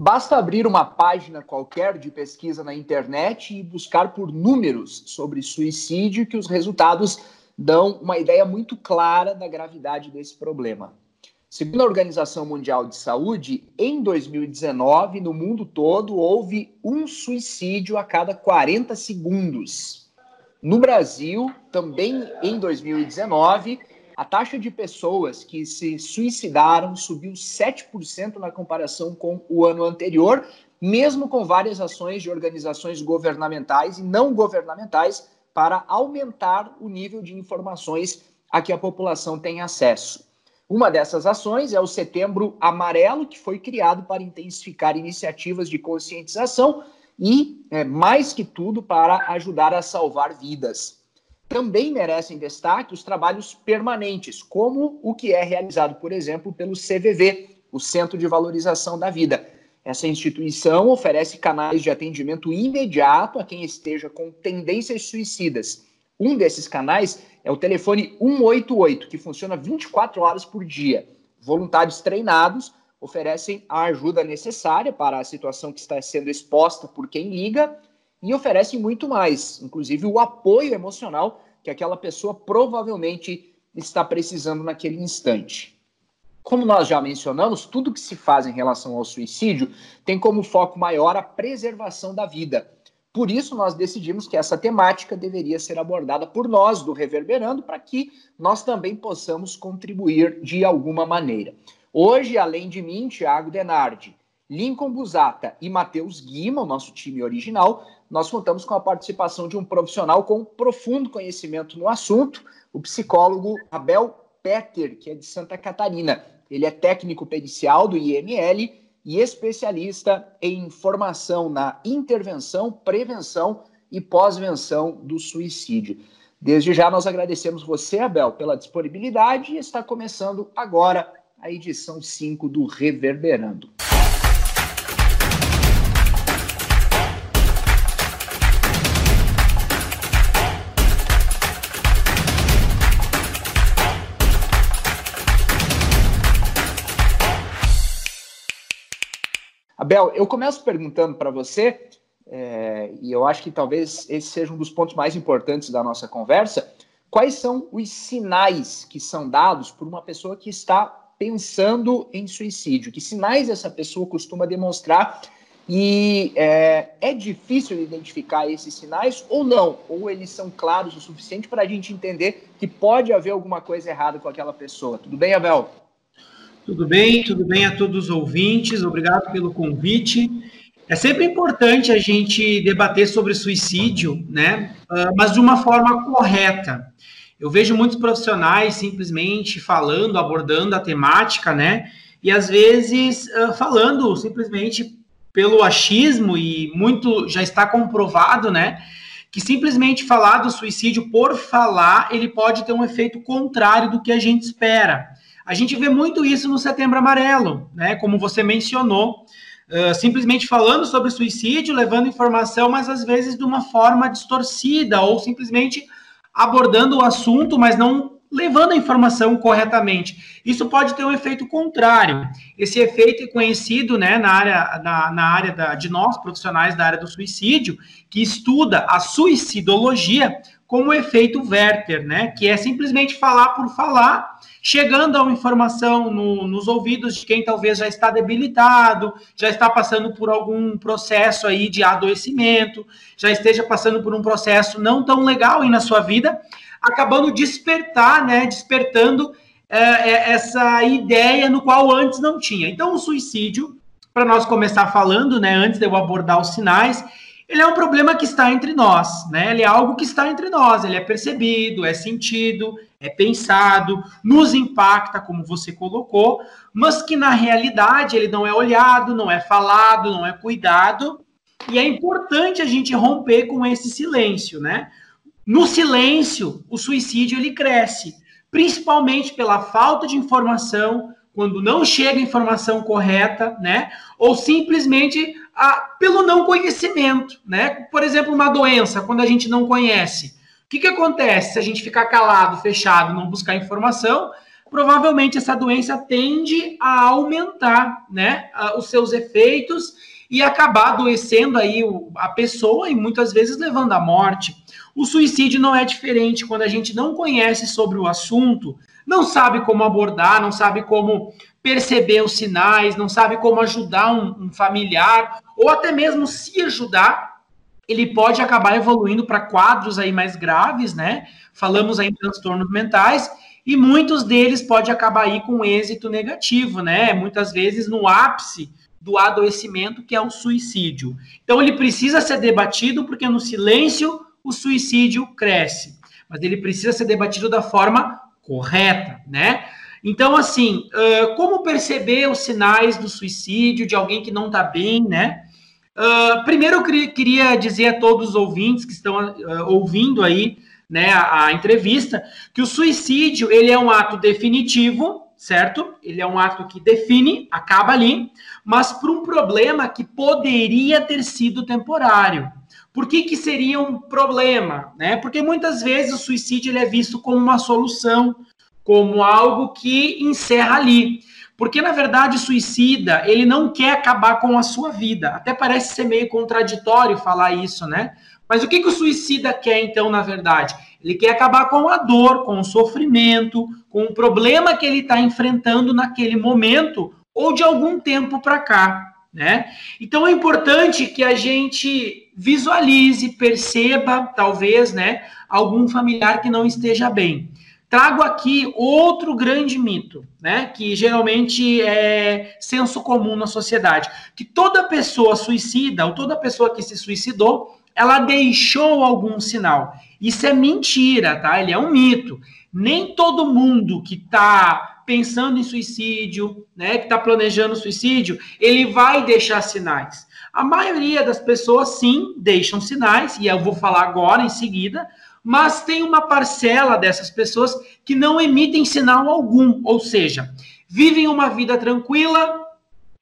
Basta abrir uma página qualquer de pesquisa na internet e buscar por números sobre suicídio que os resultados dão uma ideia muito clara da gravidade desse problema. Segundo a Organização Mundial de Saúde, em 2019, no mundo todo, houve um suicídio a cada 40 segundos. No Brasil, também em 2019, a taxa de pessoas que se suicidaram subiu 7% na comparação com o ano anterior, mesmo com várias ações de organizações governamentais e não governamentais para aumentar o nível de informações a que a população tem acesso. Uma dessas ações é o Setembro Amarelo, que foi criado para intensificar iniciativas de conscientização e, é, mais que tudo, para ajudar a salvar vidas. Também merecem destaque os trabalhos permanentes, como o que é realizado, por exemplo, pelo CVV, o Centro de Valorização da Vida. Essa instituição oferece canais de atendimento imediato a quem esteja com tendências suicidas. Um desses canais é o telefone 188, que funciona 24 horas por dia. Voluntários treinados oferecem a ajuda necessária para a situação que está sendo exposta por quem liga e oferecem muito mais, inclusive o apoio emocional que aquela pessoa provavelmente está precisando naquele instante. Como nós já mencionamos, tudo que se faz em relação ao suicídio tem como foco maior a preservação da vida. Por isso, nós decidimos que essa temática deveria ser abordada por nós do Reverberando, para que nós também possamos contribuir de alguma maneira. Hoje, além de mim, Tiago Denardi, Lincoln Busata e Matheus Guima, o nosso time original, nós contamos com a participação de um profissional com profundo conhecimento no assunto, o psicólogo Abel Peter, que é de Santa Catarina. Ele é técnico pericial do IML e especialista em formação na intervenção, prevenção e pós-venção do suicídio. Desde já nós agradecemos você, Abel, pela disponibilidade e está começando agora a edição 5 do Reverberando. Abel, eu começo perguntando para você, é, e eu acho que talvez esse seja um dos pontos mais importantes da nossa conversa. Quais são os sinais que são dados por uma pessoa que está pensando em suicídio? Que sinais essa pessoa costuma demonstrar? E é, é difícil identificar esses sinais ou não? Ou eles são claros o suficiente para a gente entender que pode haver alguma coisa errada com aquela pessoa? Tudo bem, Abel? Tudo bem, tudo bem a todos os ouvintes, obrigado pelo convite. É sempre importante a gente debater sobre suicídio, né? Uh, mas de uma forma correta. Eu vejo muitos profissionais simplesmente falando, abordando a temática, né? E às vezes uh, falando simplesmente pelo achismo, e muito já está comprovado, né? Que simplesmente falar do suicídio por falar, ele pode ter um efeito contrário do que a gente espera. A gente vê muito isso no Setembro Amarelo, né? Como você mencionou, uh, simplesmente falando sobre suicídio, levando informação, mas às vezes de uma forma distorcida, ou simplesmente abordando o assunto, mas não levando a informação corretamente. Isso pode ter um efeito contrário. Esse efeito é conhecido né, na área, na, na área da, de nós, profissionais da área do suicídio, que estuda a suicidologia como efeito Werther, né, que é simplesmente falar por falar chegando a uma informação no, nos ouvidos de quem talvez já está debilitado, já está passando por algum processo aí de adoecimento, já esteja passando por um processo não tão legal aí na sua vida, acabando despertar, né, despertando é, é, essa ideia no qual antes não tinha. Então, o suicídio, para nós começar falando, né, antes de eu abordar os sinais, ele é um problema que está entre nós, né? Ele é algo que está entre nós, ele é percebido, é sentido, é pensado, nos impacta, como você colocou, mas que na realidade ele não é olhado, não é falado, não é cuidado, e é importante a gente romper com esse silêncio, né? No silêncio, o suicídio ele cresce, principalmente pela falta de informação, quando não chega a informação correta, né? Ou simplesmente a, pelo não conhecimento, né? Por exemplo, uma doença, quando a gente não conhece. O que, que acontece se a gente ficar calado, fechado, não buscar informação? provavelmente essa doença tende a aumentar, né, os seus efeitos e acabar adoecendo aí a pessoa e muitas vezes levando à morte. O suicídio não é diferente quando a gente não conhece sobre o assunto, não sabe como abordar, não sabe como perceber os sinais, não sabe como ajudar um, um familiar ou até mesmo se ajudar, ele pode acabar evoluindo para quadros aí mais graves, né? Falamos aí em transtornos mentais e muitos deles pode acabar aí com êxito negativo, né? Muitas vezes no ápice do adoecimento, que é o suicídio. Então, ele precisa ser debatido, porque no silêncio o suicídio cresce. Mas ele precisa ser debatido da forma correta, né? Então, assim, como perceber os sinais do suicídio de alguém que não está bem, né? Uh, primeiro, eu queria dizer a todos os ouvintes que estão uh, ouvindo aí né, a, a, entrevista que o suicídio ele é um ato definitivo, certo? Ele é um ato que define, acaba ali, mas por um problema que poderia ter sido temporário. Por que, que seria um problema? Né? Porque muitas vezes o suicídio ele é visto como uma solução, como algo que encerra ali. Porque, na verdade, suicida, ele não quer acabar com a sua vida. Até parece ser meio contraditório falar isso, né? Mas o que, que o suicida quer, então, na verdade? Ele quer acabar com a dor, com o sofrimento, com o problema que ele está enfrentando naquele momento, ou de algum tempo para cá, né? Então é importante que a gente visualize, perceba, talvez, né, algum familiar que não esteja bem. Trago aqui outro grande mito, né, que geralmente é senso comum na sociedade, que toda pessoa suicida ou toda pessoa que se suicidou, ela deixou algum sinal. Isso é mentira, tá? Ele é um mito. Nem todo mundo que está pensando em suicídio, né, que está planejando suicídio, ele vai deixar sinais. A maioria das pessoas, sim, deixam sinais, e eu vou falar agora em seguida, mas tem uma parcela dessas pessoas que não emitem sinal algum, ou seja, vivem uma vida tranquila,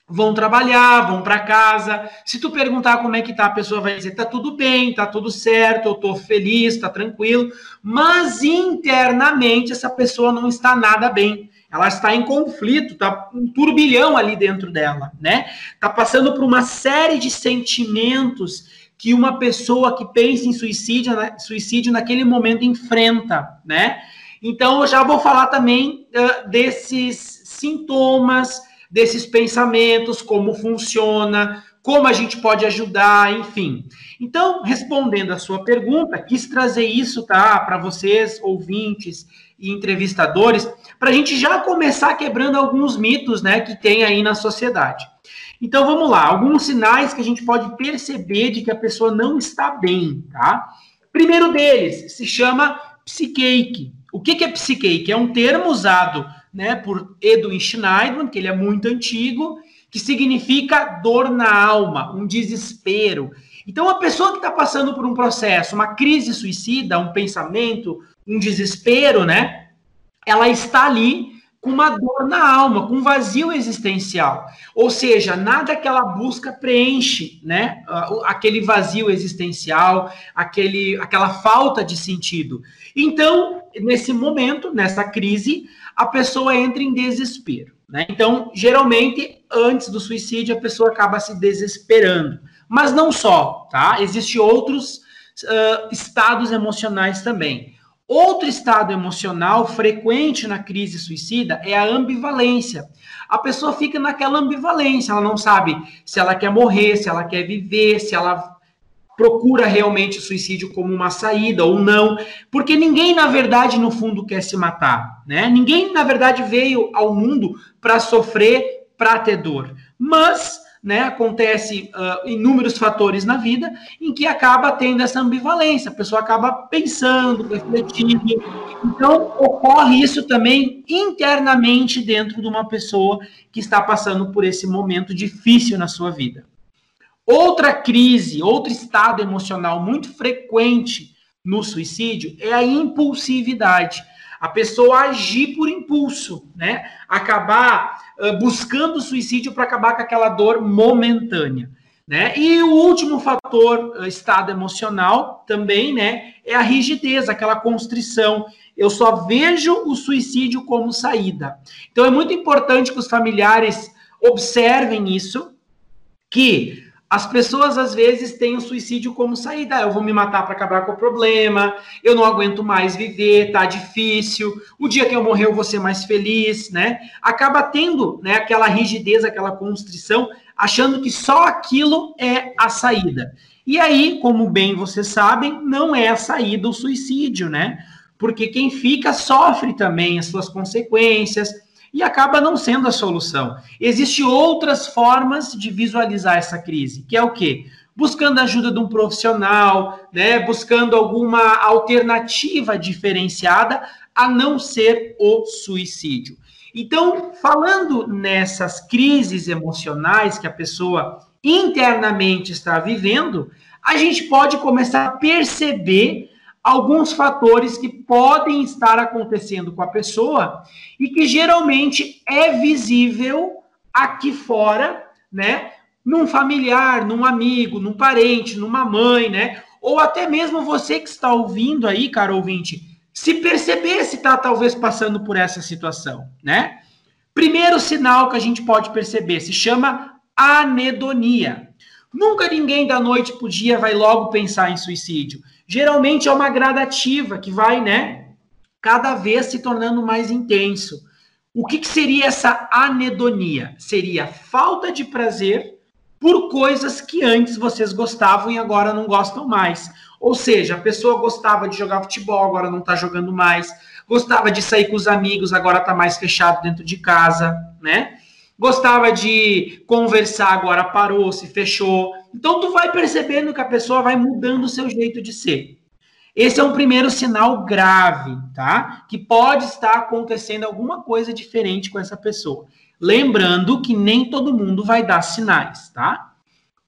vão trabalhar, vão para casa. Se tu perguntar como é que tá, a pessoa vai dizer: tá tudo bem, tá tudo certo, eu tô feliz, tá tranquilo. Mas internamente essa pessoa não está nada bem ela está em conflito, está um turbilhão ali dentro dela, né? Está passando por uma série de sentimentos que uma pessoa que pensa em suicídio, suicídio naquele momento enfrenta, né? Então, eu já vou falar também uh, desses sintomas, desses pensamentos, como funciona, como a gente pode ajudar, enfim. Então, respondendo a sua pergunta, quis trazer isso, tá, para vocês, ouvintes e entrevistadores, para a gente já começar quebrando alguns mitos né, que tem aí na sociedade. Então vamos lá, alguns sinais que a gente pode perceber de que a pessoa não está bem, tá? Primeiro deles se chama psiqueique. O que, que é psiqueique? É um termo usado né, por Edwin Schneiderman, que ele é muito antigo, que significa dor na alma, um desespero. Então, a pessoa que está passando por um processo, uma crise suicida, um pensamento, um desespero, né? Ela está ali com uma dor na alma, com um vazio existencial. Ou seja, nada que ela busca preenche, né? Aquele vazio existencial, aquele, aquela falta de sentido. Então, nesse momento, nessa crise, a pessoa entra em desespero. Né? Então, geralmente, antes do suicídio, a pessoa acaba se desesperando. Mas não só, tá? Existem outros uh, estados emocionais também. Outro estado emocional frequente na crise suicida é a ambivalência. A pessoa fica naquela ambivalência, ela não sabe se ela quer morrer, se ela quer viver, se ela procura realmente o suicídio como uma saída ou não, porque ninguém na verdade no fundo quer se matar, né? Ninguém na verdade veio ao mundo para sofrer, para ter dor. Mas né, acontece uh, inúmeros fatores na vida em que acaba tendo essa ambivalência, a pessoa acaba pensando, refletindo. Então, ocorre isso também internamente dentro de uma pessoa que está passando por esse momento difícil na sua vida. Outra crise, outro estado emocional muito frequente no suicídio é a impulsividade. A pessoa agir por impulso, né? Acabar uh, buscando suicídio para acabar com aquela dor momentânea. Né? E o último fator, eh, estado emocional, também, né, é a rigidez, aquela constrição. Eu só vejo o suicídio como saída. Então é muito importante que os familiares observem isso, que as pessoas às vezes têm o suicídio como saída. Eu vou me matar para acabar com o problema. Eu não aguento mais viver, tá difícil. O dia que eu morrer eu vou ser mais feliz, né? Acaba tendo, né, aquela rigidez, aquela constrição, achando que só aquilo é a saída. E aí, como bem vocês sabem, não é a saída o suicídio, né? Porque quem fica sofre também as suas consequências e acaba não sendo a solução. Existem outras formas de visualizar essa crise, que é o quê? Buscando a ajuda de um profissional, né? buscando alguma alternativa diferenciada a não ser o suicídio. Então, falando nessas crises emocionais que a pessoa internamente está vivendo, a gente pode começar a perceber alguns fatores que podem estar acontecendo com a pessoa e que geralmente é visível aqui fora, né? Num familiar, num amigo, num parente, numa mãe, né? Ou até mesmo você que está ouvindo aí, cara ouvinte, se perceber se está talvez passando por essa situação, né? Primeiro sinal que a gente pode perceber se chama anedonia. Nunca ninguém da noite para o dia vai logo pensar em suicídio. Geralmente é uma gradativa que vai, né, cada vez se tornando mais intenso. O que, que seria essa anedonia? Seria falta de prazer por coisas que antes vocês gostavam e agora não gostam mais. Ou seja, a pessoa gostava de jogar futebol, agora não está jogando mais. Gostava de sair com os amigos, agora está mais fechado dentro de casa, né? Gostava de conversar, agora parou, se fechou. Então tu vai percebendo que a pessoa vai mudando o seu jeito de ser. Esse é um primeiro sinal grave, tá? Que pode estar acontecendo alguma coisa diferente com essa pessoa. Lembrando que nem todo mundo vai dar sinais, tá?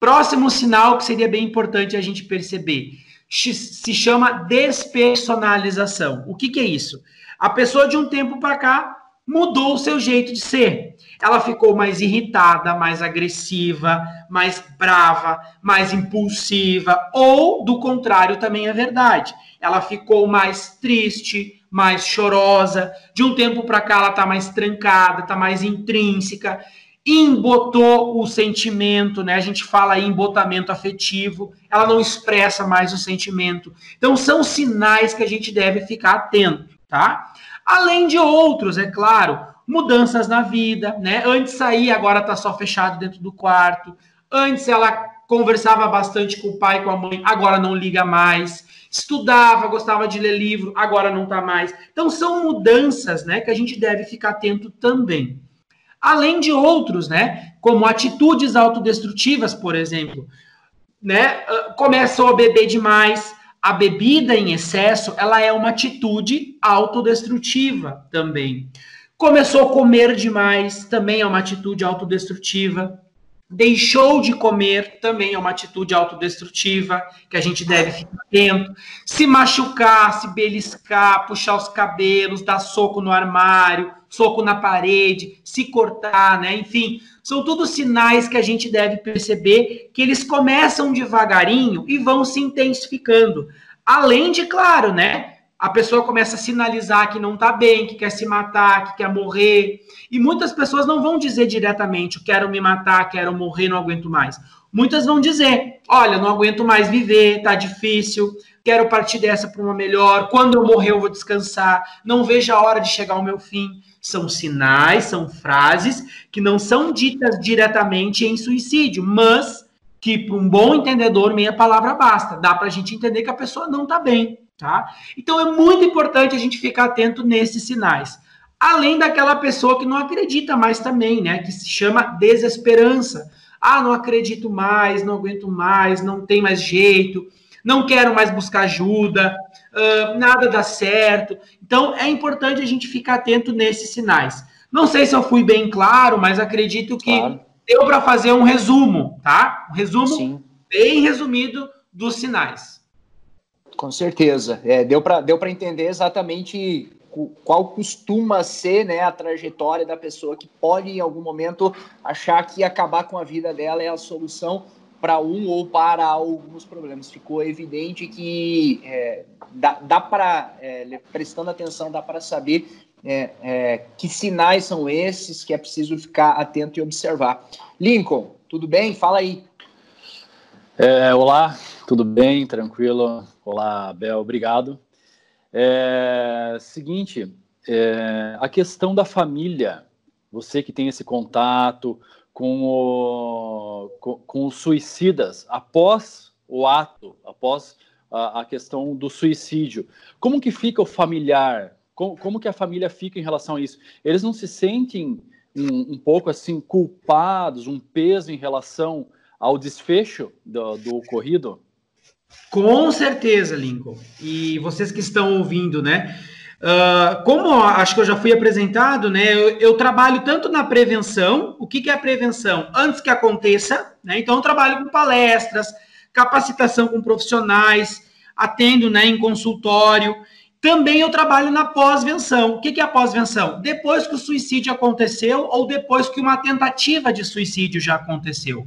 Próximo sinal que seria bem importante a gente perceber se chama despersonalização. O que, que é isso? A pessoa de um tempo para cá mudou o seu jeito de ser. Ela ficou mais irritada, mais agressiva, mais brava, mais impulsiva, ou do contrário também é verdade. Ela ficou mais triste, mais chorosa. De um tempo para cá ela tá mais trancada, tá mais intrínseca, embotou o sentimento, né? A gente fala aí embotamento afetivo, ela não expressa mais o sentimento. Então são sinais que a gente deve ficar atento, tá? Além de outros, é claro, mudanças na vida, né? Antes saía, agora tá só fechado dentro do quarto. Antes ela conversava bastante com o pai, com a mãe, agora não liga mais. Estudava, gostava de ler livro, agora não tá mais. Então são mudanças, né, que a gente deve ficar atento também. Além de outros, né, como atitudes autodestrutivas, por exemplo, né, ah, começou a beber demais, a bebida em excesso, ela é uma atitude autodestrutiva também. Começou a comer demais, também é uma atitude autodestrutiva. Deixou de comer, também é uma atitude autodestrutiva, que a gente deve ficar atento. Se machucar, se beliscar, puxar os cabelos, dar soco no armário, soco na parede, se cortar, né? Enfim, são tudo sinais que a gente deve perceber que eles começam devagarinho e vão se intensificando. Além de, claro, né? A pessoa começa a sinalizar que não está bem, que quer se matar, que quer morrer. E muitas pessoas não vão dizer diretamente: quero me matar, quero morrer, não aguento mais. Muitas vão dizer: olha, não aguento mais viver, tá difícil, quero partir dessa para uma melhor. Quando eu morrer, eu vou descansar. Não vejo a hora de chegar ao meu fim. São sinais, são frases que não são ditas diretamente em suicídio, mas que para um bom entendedor meia palavra basta. Dá para a gente entender que a pessoa não está bem, tá? Então é muito importante a gente ficar atento nesses sinais. Além daquela pessoa que não acredita mais também, né? Que se chama desesperança. Ah, não acredito mais, não aguento mais, não tem mais jeito, não quero mais buscar ajuda, uh, nada dá certo. Então é importante a gente ficar atento nesses sinais. Não sei se eu fui bem claro, mas acredito que claro deu para fazer um resumo, tá? Um resumo Sim. bem resumido dos sinais. Com certeza. É, deu para deu entender exatamente qual costuma ser né, a trajetória da pessoa que pode, em algum momento, achar que acabar com a vida dela é a solução para um ou para alguns problemas. Ficou evidente que é, dá, dá para, é, prestando atenção, dá para saber é, é, que sinais são esses que é preciso ficar atento e observar. Lincoln, tudo bem? Fala aí. É, olá, tudo bem? Tranquilo? Olá, Bel, obrigado. É, seguinte, é, a questão da família, você que tem esse contato com, o, com, com os suicidas após o ato, após a, a, questão do suicídio, como que fica o familiar? Como, como que a família fica em relação a isso? Eles não se sentem um, um pouco assim culpados, um peso em relação ao desfecho do, do ocorrido? Com certeza, Lincoln. E vocês que estão ouvindo, né? Uh, como acho que eu já fui apresentado, né? Eu, eu trabalho tanto na prevenção. O que, que é a prevenção? Antes que aconteça, né? Então eu trabalho com palestras, capacitação com profissionais, atendo, né, em consultório. Também eu trabalho na pós-venção. O que, que é a pós-venção? Depois que o suicídio aconteceu ou depois que uma tentativa de suicídio já aconteceu.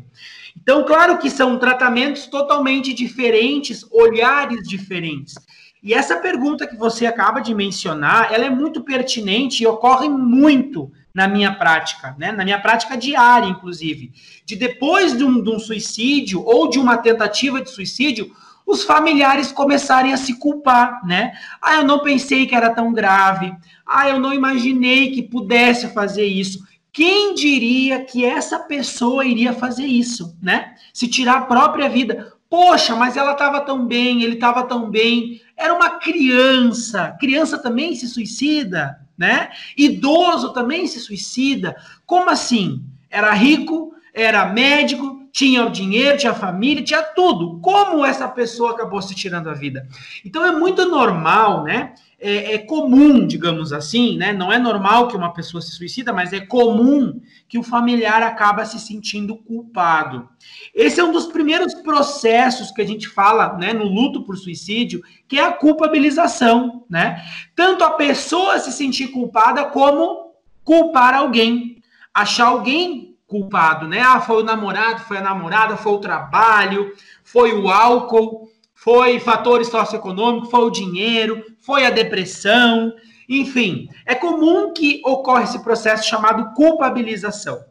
Então, claro que são tratamentos totalmente diferentes, olhares diferentes. E essa pergunta que você acaba de mencionar, ela é muito pertinente e ocorre muito na minha prática, né? na minha prática diária, inclusive. De depois de um, de um suicídio ou de uma tentativa de suicídio, os familiares começarem a se culpar, né? Ah, eu não pensei que era tão grave. Ah, eu não imaginei que pudesse fazer isso. Quem diria que essa pessoa iria fazer isso, né? Se tirar a própria vida. Poxa, mas ela estava tão bem, ele estava tão bem. Era uma criança. Criança também se suicida, né? Idoso também se suicida. Como assim? Era rico, era médico, tinha o dinheiro, tinha a família, tinha tudo. Como essa pessoa acabou se tirando a vida? Então é muito normal, né? É, é, comum, digamos assim, né? Não é normal que uma pessoa se suicida, mas é comum que o familiar acaba se sentindo culpado. Esse é um dos primeiros processos que a gente fala, né, no luto por suicídio, que é a culpabilização, né? Tanto a pessoa se sentir culpada como culpar alguém, achar alguém culpado, né? Ah, foi o namorado, foi a namorada, foi o trabalho, foi o álcool, foi fatores socioeconômicos, foi o dinheiro, foi a depressão, enfim. É comum que ocorra esse processo chamado culpabilização.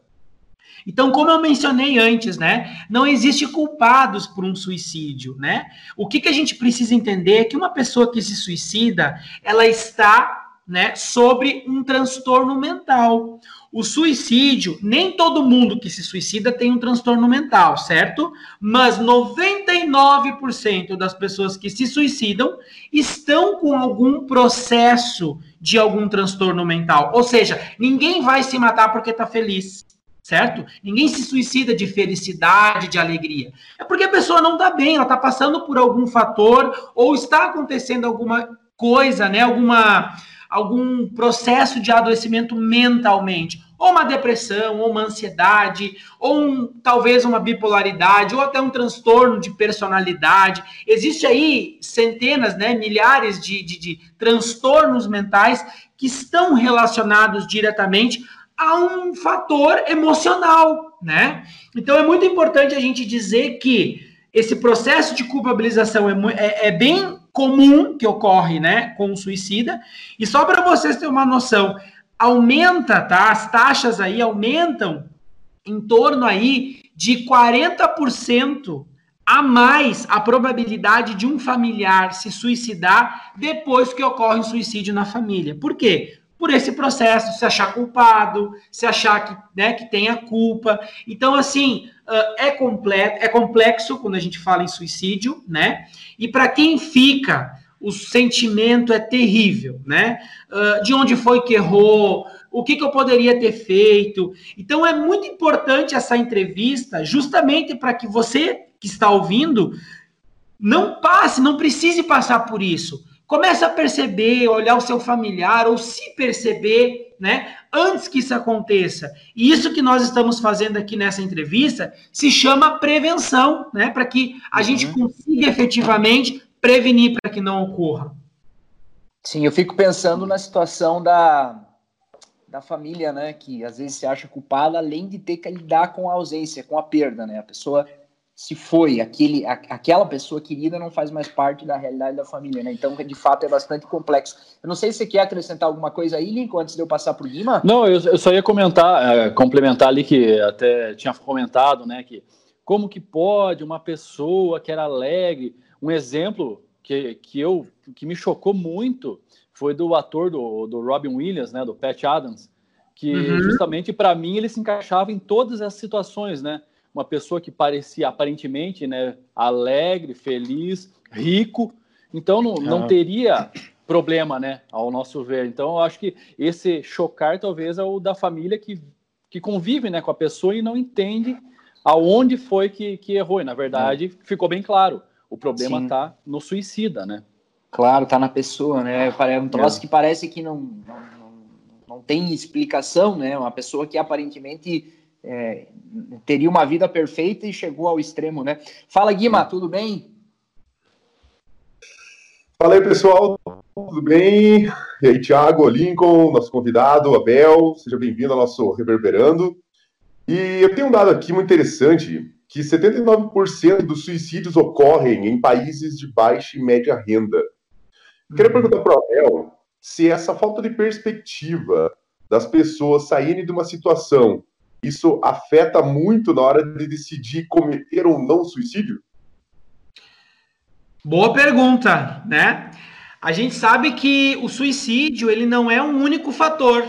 Então, como eu mencionei antes, né, não existe culpados por um suicídio, né? O que, que a gente precisa entender é que uma pessoa que se suicida, ela está, né, sobre um transtorno mental. O suicídio, nem todo mundo que se suicida tem um transtorno mental, certo? Mas 99% das pessoas que se suicidam estão com algum processo de algum transtorno mental. Ou seja, ninguém vai se matar porque está feliz certo? Ninguém se suicida de felicidade, de alegria. É porque a pessoa não está bem, ela está passando por algum fator ou está acontecendo alguma coisa, né? Alguma algum processo de adoecimento mentalmente, ou uma depressão, ou uma ansiedade, ou um, talvez uma bipolaridade, ou até um transtorno de personalidade. Existe aí centenas, né, milhares de, de, de transtornos mentais que estão relacionados diretamente a um fator emocional, né? Então é muito importante a gente dizer que esse processo de culpabilização é, é, é bem comum que ocorre, né, com o suicida. E só para vocês terem uma noção, aumenta, tá? As taxas aí aumentam em torno aí de 40% a mais a probabilidade de um familiar se suicidar depois que ocorre um suicídio na família. Por quê? Por esse processo, se achar culpado, se achar que, né, que tem a culpa. Então, assim, é, completo, é complexo quando a gente fala em suicídio, né? E para quem fica, o sentimento é terrível, né? Uh, de onde foi que errou? O que, que eu poderia ter feito? Então é muito importante essa entrevista, justamente para que você que está ouvindo não passe, não precise passar por isso. Comece a perceber, olhar o seu familiar ou se perceber, né? Antes que isso aconteça. E isso que nós estamos fazendo aqui nessa entrevista se chama prevenção, né? Para que a uhum. gente consiga efetivamente prevenir para que não ocorra. Sim, eu fico pensando na situação da, da família, né? Que às vezes se acha culpada, além de ter que lidar com a ausência, com a perda, né? A pessoa se foi, aquele, a, aquela pessoa querida não faz mais parte da realidade da família, né? Então, de fato, é bastante complexo. Eu não sei se você quer acrescentar alguma coisa aí, Lincoln, antes de eu passar para o Guima. Não, eu, eu, só ia comentar, é, complementar ali que até tinha comentado, né, que como que pode uma pessoa que era alegre, um exemplo que, que eu que me chocou muito foi do ator do, do Robin Williams, né, do Pat Adams, que uhum. justamente para mim ele se encaixava em todas as situações, né? Uma pessoa que parecia aparentemente né, alegre, feliz, rico, então não, não teria problema, né, ao nosso ver. Então eu acho que esse chocar talvez é o da família que, que convive né, com a pessoa e não entende aonde foi que, que errou. E na verdade é. ficou bem claro, o problema está no suicida, né? Claro, tá na pessoa, né? É um troço é. que parece que não, não, não, não tem explicação, né? Uma pessoa que aparentemente é, teria uma vida perfeita e chegou ao extremo, né? Fala, Guima, tudo bem? Fala aí, pessoal, tudo bem? E aí, Thiago, Lincoln, nosso convidado, Abel, seja bem-vindo ao nosso Reverberando. E eu tenho um dado aqui muito interessante, que 79% dos suicídios ocorrem em países de baixa e média renda. Eu queria uhum. perguntar para o Abel se essa falta de perspectiva das pessoas saírem de uma situação isso afeta muito na hora de decidir cometer ou não suicídio? Boa pergunta, né? A gente sabe que o suicídio ele não é um único fator,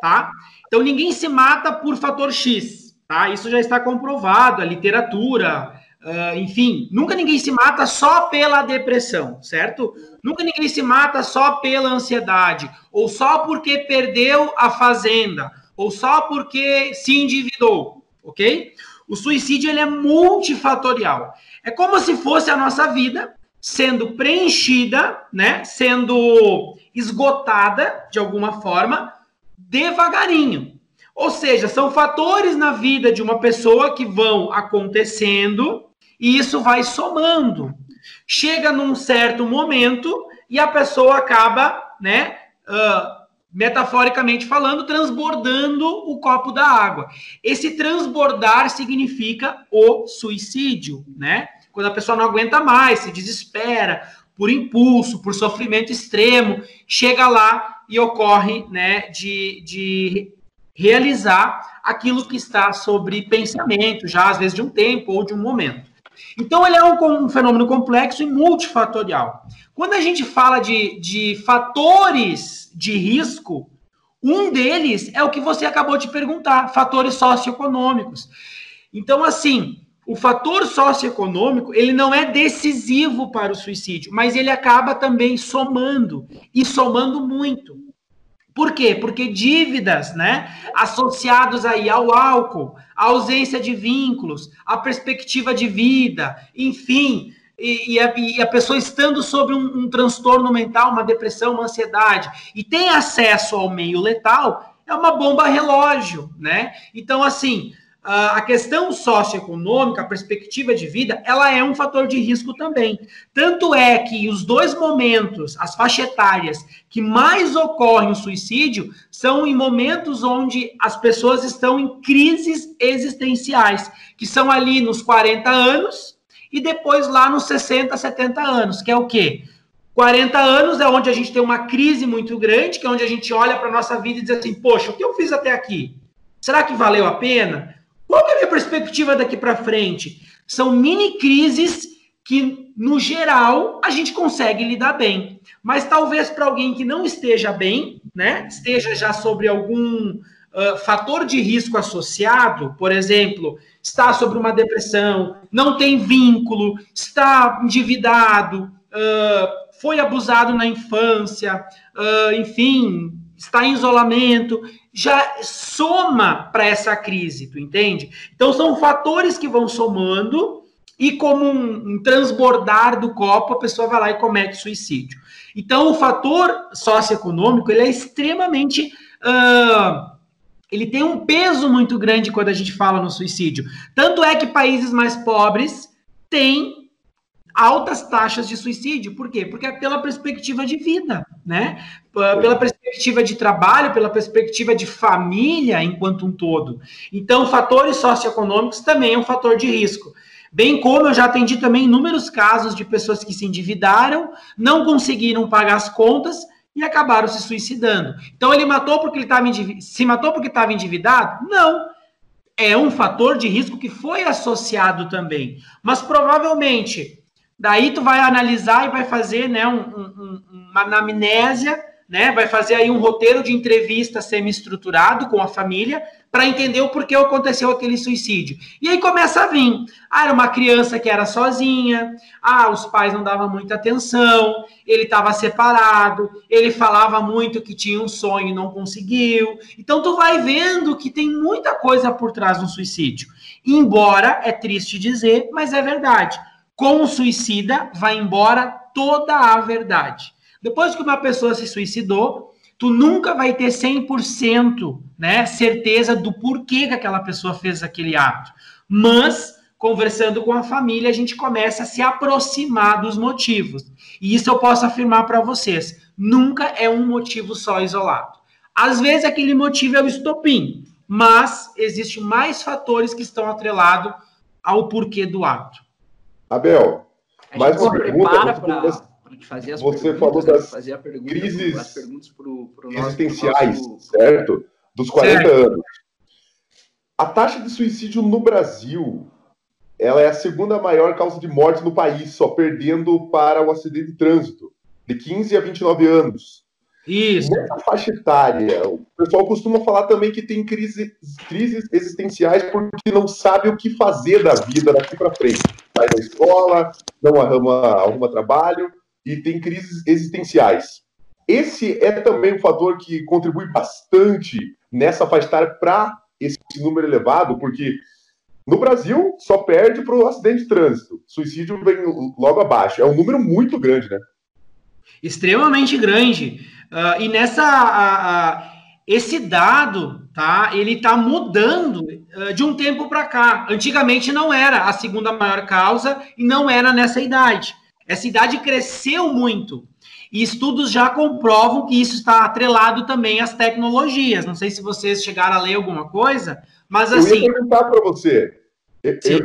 tá? Então ninguém se mata por fator X, tá? Isso já está comprovado, a literatura, uh, enfim, nunca ninguém se mata só pela depressão, certo? Nunca ninguém se mata só pela ansiedade ou só porque perdeu a fazenda ou só porque se endividou, ok? O suicídio ele é multifatorial. É como se fosse a nossa vida sendo preenchida, né, sendo esgotada de alguma forma, devagarinho. Ou seja, são fatores na vida de uma pessoa que vão acontecendo e isso vai somando. Chega num certo momento e a pessoa acaba, né, uh, metaforicamente falando, transbordando o copo da água. Esse transbordar significa o suicídio, né? Quando a pessoa não aguenta mais, se desespera por impulso, por sofrimento extremo, chega lá e ocorre, né, de, de realizar aquilo que está sobre pensamento, já às vezes de um tempo ou de um momento. Então, ele é um, um fenômeno complexo e multifatorial. Quando a gente fala de, de fatores de risco, um deles é o que você acabou de perguntar, fatores socioeconômicos. Então, assim, o fator socioeconômico, ele não é decisivo para o suicídio, mas ele acaba também somando, e somando muito. Por quê? Porque dívidas, né, associados aí ao álcool, a ausência de vínculos, a perspectiva de vida, enfim, e, e, a, e a, pessoa estando sobre um, um, transtorno mental, uma depressão, uma ansiedade, e tem acesso ao meio letal, é uma bomba relógio, né? Então, assim, a questão socioeconômica, a perspectiva de vida, ela é um fator de risco também. Tanto é que os dois momentos, as faixas etárias que mais ocorrem o suicídio, são em momentos onde as pessoas estão em crises existenciais, que são ali nos 40 anos e depois lá nos 60, 70 anos, que é o quê? 40 anos é onde a gente tem uma crise muito grande, que é onde a gente olha para a nossa vida e diz assim: poxa, o que eu fiz até aqui? Será que valeu a pena? Qual é a minha perspectiva daqui para frente? São mini crises que, no geral, a gente consegue lidar bem. Mas talvez para alguém que não esteja bem, né, esteja já sobre algum uh, fator de risco associado, por exemplo, está sobre uma depressão, não tem vínculo, está endividado, uh, foi abusado na infância, uh, enfim, está em isolamento, já soma para essa crise, tu entende? Então são fatores que vão somando e como um, um, transbordar do copo, a pessoa vai lá e comete suicídio. Então o fator socioeconômico ele é extremamente uh, ele tem um peso muito grande quando a gente fala no suicídio. Tanto é que países mais pobres têm altas taxas de suicídio. Por quê? Porque é pela perspectiva de vida, né? Pela perspectiva de trabalho, pela perspectiva de família enquanto um todo. Então, fatores socioeconômicos também é um fator de risco. Bem como eu já atendi também inúmeros casos de pessoas que se endividaram, não conseguiram pagar as contas e acabaram se suicidando. Então ele matou porque ele estava se matou porque estava endividado? Não. É um fator de risco que foi associado também. Mas provavelmente, daí tu vai analisar e vai fazer né, um, um, uma anamnésia né? Vai fazer aí um roteiro de entrevista semi-estruturado com a família para entender o porquê aconteceu aquele suicídio. E aí começa a vir. Ah, era uma criança que era sozinha. Ah, os pais não davam muita atenção. Ele estava separado. Ele falava muito que tinha um sonho e não conseguiu. Então tu vai vendo que tem muita coisa por trás do suicídio. Embora é triste dizer, mas é verdade. Com o suicida vai embora toda a verdade. Depois que uma pessoa se suicidou, tu nunca vai ter 100% né, certeza do porquê que aquela pessoa fez aquele ato. Mas, conversando com a família, a gente começa a se aproximar dos motivos. E isso eu posso afirmar para vocês: nunca é um motivo só isolado. Às vezes aquele motivo é o estopim, mas existem mais fatores que estão atrelados ao porquê do ato. Abel, mais uma pergunta. Pra gente fazer as Você falou das fazer pergunta, crises as perguntas pro, pro nosso, existenciais, pro nosso... certo? Dos 40 certo. anos. A taxa de suicídio no Brasil, ela é a segunda maior causa de morte no país, só perdendo para o acidente de trânsito, de 15 a 29 anos. Isso. Nessa faixa etária, o pessoal costuma falar também que tem crises, crises existenciais porque não sabe o que fazer da vida daqui para frente. Sai da escola, não arruma, arruma trabalho, e tem crises existenciais. Esse é também um fator que contribui bastante nessa etária para esse número elevado, porque no Brasil só perde para o acidente de trânsito. Suicídio vem logo abaixo. É um número muito grande, né? Extremamente grande. Uh, e nessa. Esse dado, tá? Ele está mudando de um tempo para cá. Antigamente não era a segunda maior causa e não era nessa idade. Essa idade cresceu muito. E estudos já comprovam que isso está atrelado também às tecnologias. Não sei se vocês chegaram a ler alguma coisa, mas assim. Eu ia perguntar para você. Eu, eu,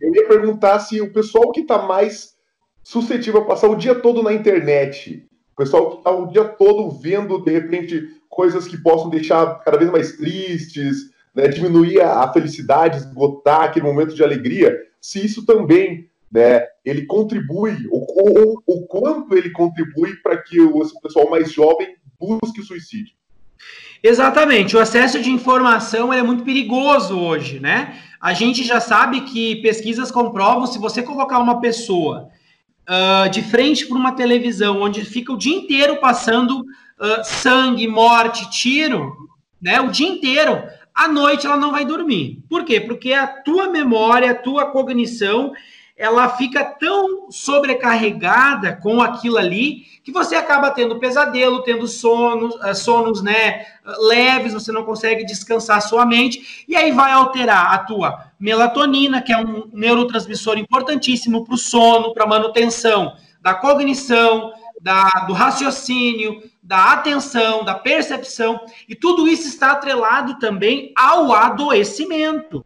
eu, ia perguntar se o pessoal que está mais suscetível a passar o dia todo na internet, o pessoal que está o dia todo vendo, de repente, coisas que possam deixar cada vez mais tristes, né, diminuir a felicidade, esgotar aquele momento de alegria, se isso também né, ele contribui, o, o, quanto ele contribui para que o pessoal mais jovem busque o suicídio. Exatamente, o acesso de informação é muito perigoso hoje, né? A gente já sabe que pesquisas comprovam se você colocar uma pessoa uh, de frente para uma televisão onde fica o dia inteiro passando uh, sangue, morte, tiro, né? O dia inteiro, à noite ela não vai dormir. Por quê? Porque a tua memória, a tua cognição ela fica tão sobrecarregada com aquilo ali que você acaba tendo pesadelo, tendo sonos, eh, sonos né, leves, você não consegue descansar sua mente, e aí vai alterar a tua melatonina, que é um neurotransmissor importantíssimo para o sono, para a manutenção da cognição, da, do raciocínio, da atenção, da percepção, e tudo isso está atrelado também ao adoecimento.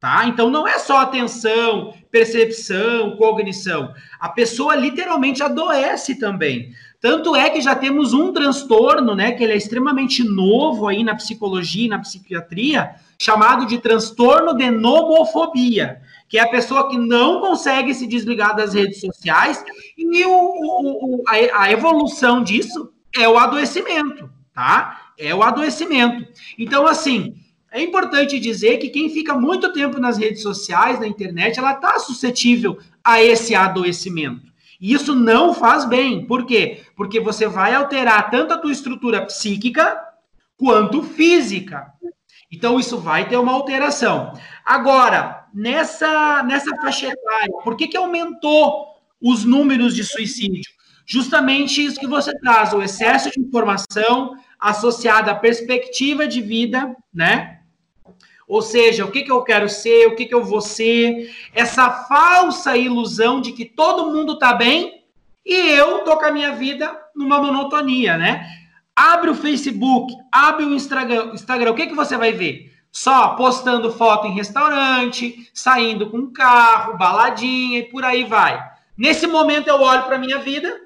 Tá? Então não é só atenção, percepção, cognição. A pessoa literalmente adoece também. Tanto é que já temos um transtorno, né, que ele é extremamente novo aí na psicologia e na psiquiatria, chamado de transtorno de nomofobia, que é a pessoa que não consegue se desligar das redes sociais e o, o, a, a evolução disso é o adoecimento, tá? É o adoecimento. Então, assim, é importante dizer que quem fica muito tempo nas redes sociais, na internet, ela está suscetível a esse adoecimento. E isso não faz bem. Por quê? Porque você vai alterar tanto a tua estrutura psíquica quanto física. Então, isso vai ter uma alteração. Agora, nessa, nessa faixa etária, por que, que aumentou os números de suicídio? Justamente isso que você traz, o excesso de informação associada à perspectiva de vida, né? Ou seja, o que, que eu quero ser, o que, que eu vou ser, essa falsa ilusão de que todo mundo está bem e eu tô com a minha vida numa monotonia, né? Abre o Facebook, abre o Instagram, Instagram o que, que você vai ver? Só postando foto em restaurante, saindo com carro, baladinha e por aí vai. Nesse momento eu olho para minha vida,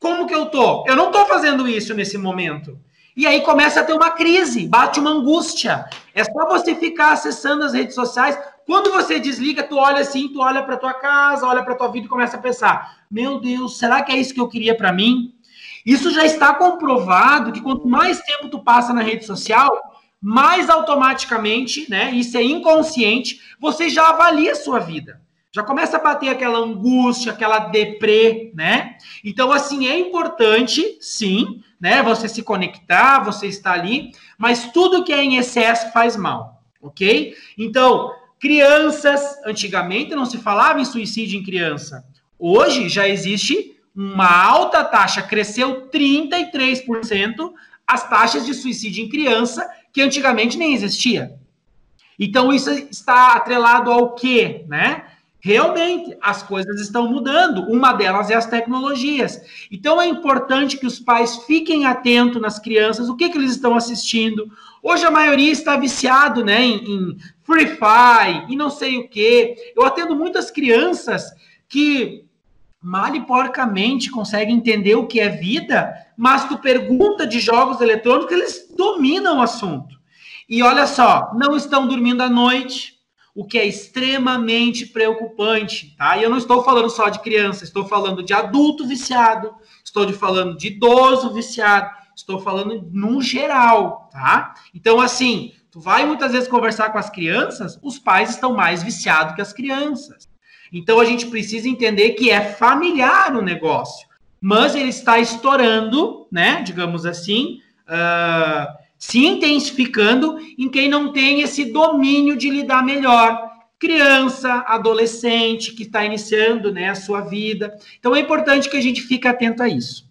como que eu tô? Eu não tô fazendo isso nesse momento. E aí começa a ter uma crise, bate uma angústia. É só você ficar acessando as redes sociais. Quando você desliga, tu olha assim, tu olha para tua casa, olha para tua vida e começa a pensar: "Meu Deus, será que é isso que eu queria para mim?" Isso já está comprovado que quanto mais tempo tu passa na rede social, mais automaticamente, né? Isso é inconsciente, você já avalia a sua vida. Já começa a bater aquela angústia, aquela deprê, né? Então, assim, é importante, sim, né? Você se conectar, você estar ali, mas tudo que é em excesso faz mal, ok? Então, crianças, antigamente não se falava em suicídio em criança. Hoje já existe uma alta taxa, cresceu 33% as taxas de suicídio em criança, que antigamente nem existia. Então, isso está atrelado ao quê, né? Realmente, as coisas estão mudando. Uma delas é as tecnologias. Então, é importante que os pais fiquem atentos nas crianças, o que, que eles estão assistindo. Hoje, a maioria está viciado né, em, em Free Fire e não sei o quê. Eu atendo muitas crianças que mal e porcamente conseguem entender o que é vida, mas tu pergunta de jogos eletrônicos, eles dominam o assunto. E olha só, não estão dormindo à noite, o que é extremamente preocupante, tá? E eu não estou falando só de criança, estou falando de adulto viciado, estou falando de idoso viciado, estou falando no geral, tá? Então, assim, tu vai muitas vezes conversar com as crianças, os pais estão mais viciados que as crianças. Então, a gente precisa entender que é familiar o negócio, mas ele está estourando, né? Digamos assim, uh, se intensificando em quem não tem esse domínio de lidar melhor. Criança, adolescente que está iniciando né, a sua vida. Então é importante que a gente fique atento a isso.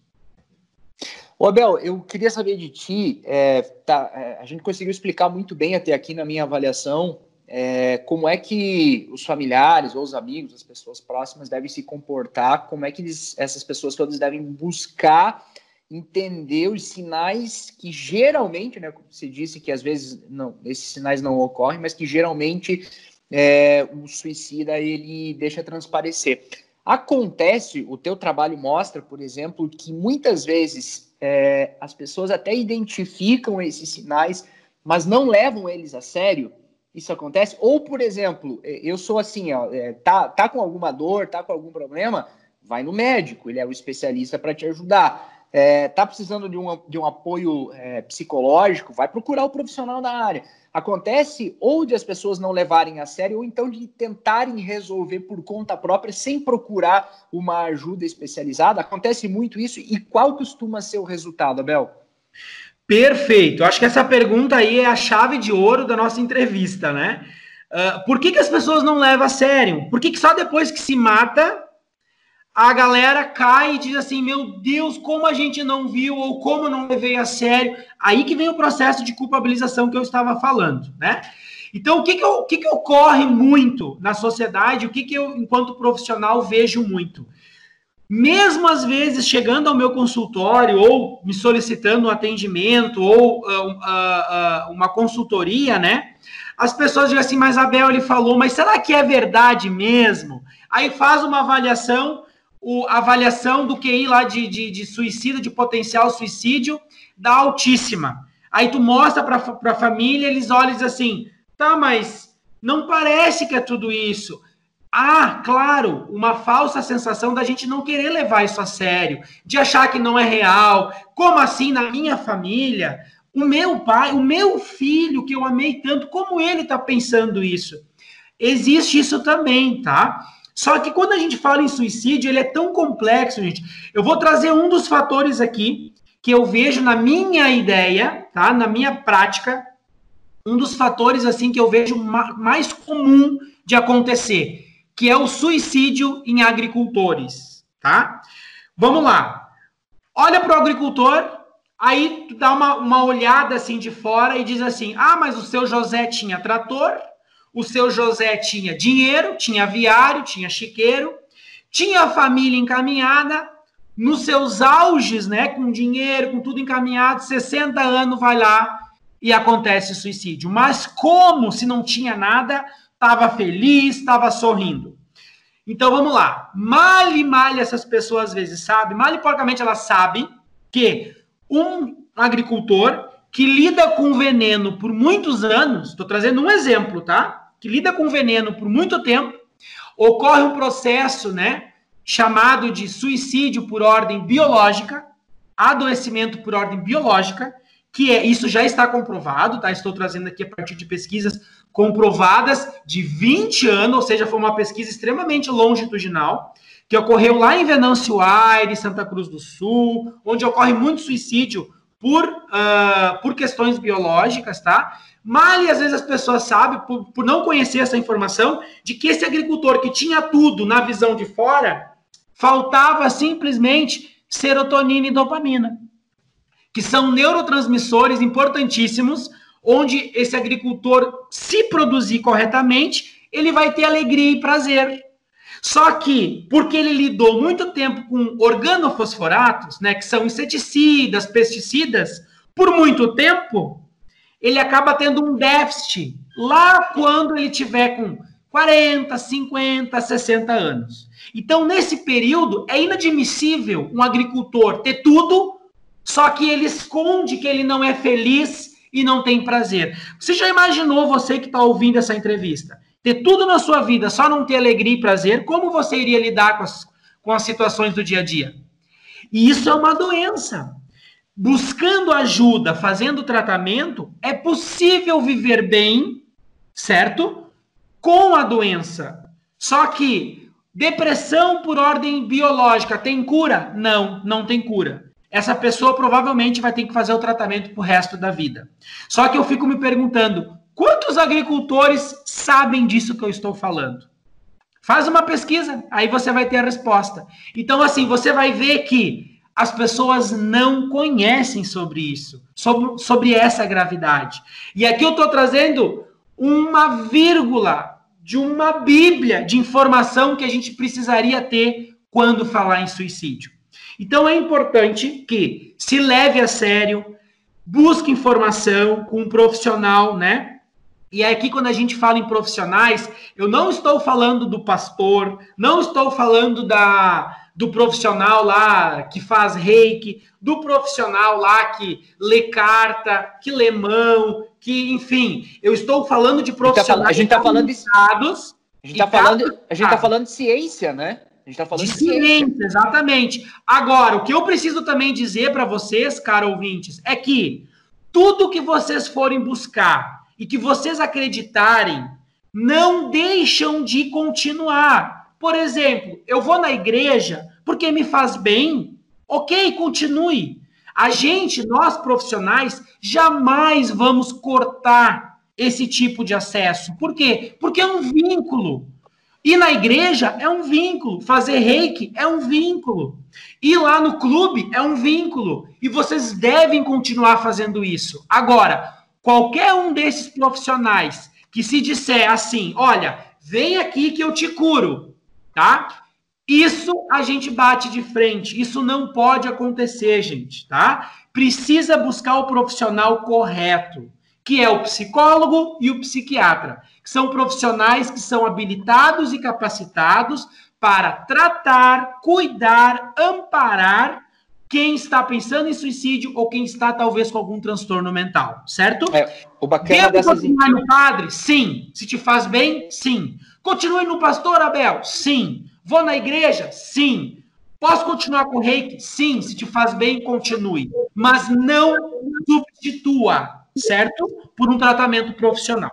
Ô Abel, eu queria saber de ti, é, tá, é, a gente conseguiu explicar muito bem até aqui na minha avaliação é, como é que os familiares ou os amigos, as pessoas próximas devem se comportar, como é que eles, essas pessoas todas devem buscar entender os sinais que geralmente, né, como você disse que às vezes não, esses sinais não ocorrem, mas que geralmente é, o suicida ele deixa transparecer. Acontece, o teu trabalho mostra, por exemplo, que muitas vezes é, as pessoas até identificam esses sinais, mas não levam eles a sério. Isso acontece? Ou, por exemplo, é, eu sou assim, ó, é, tá, tá com alguma dor, tá com algum problema, vai no médico, ele é o especialista para te ajudar é, tá precisando de um, de um apoio é, psicológico, vai procurar o profissional da área. Acontece ou de as pessoas não levarem a sério, ou então de tentarem resolver por conta própria, sem procurar uma ajuda especializada. Acontece muito isso. E qual costuma ser o resultado, Abel? Perfeito. Acho que essa pergunta aí é a chave de ouro da nossa entrevista, né? Uh, por que, que as pessoas não levam a sério? Por que, que só depois que se mata a galera cai e diz assim: meu Deus, como a gente não viu ou como não levei a sério. Aí que vem o processo de culpabilização que eu estava falando, né? Então, o que, que, o que, que ocorre muito na sociedade, o que, que eu, enquanto profissional, vejo muito? Mesmo às vezes chegando ao meu consultório ou me solicitando um atendimento ou uh, uh, uh, uma consultoria, né? As pessoas dizem assim, mas Abel ele falou, mas será que é verdade mesmo? Aí faz uma avaliação, o, avaliação do QI lá de, de, de suicídio, de potencial suicídio, da altíssima. Aí tu mostra para a família, eles olham e dizem assim, tá, mas não parece que é tudo isso. Ah, claro, uma falsa sensação da gente não querer levar isso a sério, de achar que não é real. Como assim na minha família? O meu pai, o meu filho que eu amei tanto, como ele está pensando isso? Existe isso também, tá? Só que quando a gente fala em suicídio, ele é tão complexo, gente. Eu vou trazer um dos fatores aqui que eu vejo na minha ideia, tá? Na minha prática, um dos fatores assim que eu vejo mais comum de acontecer, que é o suicídio em agricultores, tá? Vamos lá. Olha para o agricultor, aí tu dá uma, uma olhada assim de fora e diz assim: ah, mas o seu José tinha trator, o seu José tinha dinheiro, tinha aviário, tinha chiqueiro, tinha família encaminhada, nos seus auges, né, com dinheiro, com tudo encaminhado, 60 anos vai lá e acontece suicídio. Mas como se não tinha nada, estava feliz, estava sorrindo. Então vamos lá. Mal e mal essas pessoas às vezes sabem, mal e porcamente elas sabem que um agricultor que lida com veneno por muitos anos, estou trazendo um exemplo, tá? Que lida com veneno por muito tempo, ocorre um processo, né, chamado de suicídio por ordem biológica, adoecimento por ordem biológica, que é isso já está comprovado, tá? Estou trazendo aqui a partir de pesquisas comprovadas de 20 anos, ou seja, foi uma pesquisa extremamente longitudinal, que ocorreu lá em Venâncio Aires, Santa Cruz do Sul, onde ocorre muito suicídio por, uh, por questões biológicas, tá? Mas às vezes as pessoas sabem, por, por não conhecer essa informação, de que esse agricultor que tinha tudo na visão de fora, faltava simplesmente serotonina e dopamina, que são neurotransmissores importantíssimos, onde esse agricultor, se produzir corretamente, ele vai ter alegria e prazer. Só que, porque ele lidou muito tempo com organofosforatos, né, que são inseticidas, pesticidas, por muito tempo, ele acaba tendo um déficit lá quando ele tiver com 40, 50, 60 anos. Então, nesse período, é inadmissível um agricultor ter tudo, só que ele esconde que ele não é feliz e não tem prazer. Você já imaginou, você que está ouvindo essa entrevista, ter tudo na sua vida, só não ter alegria e prazer, como você iria lidar com as, com as situações do dia a dia? E isso é uma doença. Buscando ajuda, fazendo tratamento, é possível viver bem, certo? Com a doença. Só que depressão por ordem biológica tem cura? Não, não tem cura. Essa pessoa provavelmente vai ter que fazer o tratamento pro resto da vida. Só que eu fico me perguntando, Quantos agricultores sabem disso que eu estou falando? Faz uma pesquisa, aí você vai ter a resposta. Então, assim, você vai ver que as pessoas não conhecem sobre isso, sobre, sobre essa gravidade. E aqui eu estou trazendo uma vírgula de uma bíblia de informação que a gente precisaria ter quando falar em suicídio. Então é importante que se leve a sério, busque informação com um profissional, né? E aqui, quando a gente fala em profissionais, eu não estou falando do pastor, não estou falando da, do profissional lá que faz reiki, do profissional lá que lê carta, que lê mão, que, enfim, eu estou falando de profissionais. A gente está falando de. A gente está falando, tá falando de ciência, né? A gente está falando de, de ciência, ciência, exatamente. Agora, o que eu preciso também dizer para vocês, cara ouvintes, é que tudo que vocês forem buscar e que vocês acreditarem, não deixam de continuar. Por exemplo, eu vou na igreja porque me faz bem. Ok, continue. A gente, nós profissionais, jamais vamos cortar esse tipo de acesso. Por quê? Porque é um vínculo. Ir na igreja é um vínculo. Fazer reiki é um vínculo. Ir lá no clube é um vínculo. E vocês devem continuar fazendo isso. Agora, Qualquer um desses profissionais que se disser assim, olha, vem aqui que eu te curo, tá? Isso a gente bate de frente. Isso não pode acontecer, gente, tá? Precisa buscar o profissional correto, que é o psicólogo e o psiquiatra, são profissionais que são habilitados e capacitados para tratar, cuidar, amparar quem está pensando em suicídio ou quem está talvez com algum transtorno mental, certo? É, o bacana Devo dessas... continuar no padre? Sim. Se te faz bem? Sim. Continue no pastor, Abel? Sim. Vou na igreja? Sim. Posso continuar com o reiki? Sim. Se te faz bem, continue. Mas não substitua, certo? Por um tratamento profissional.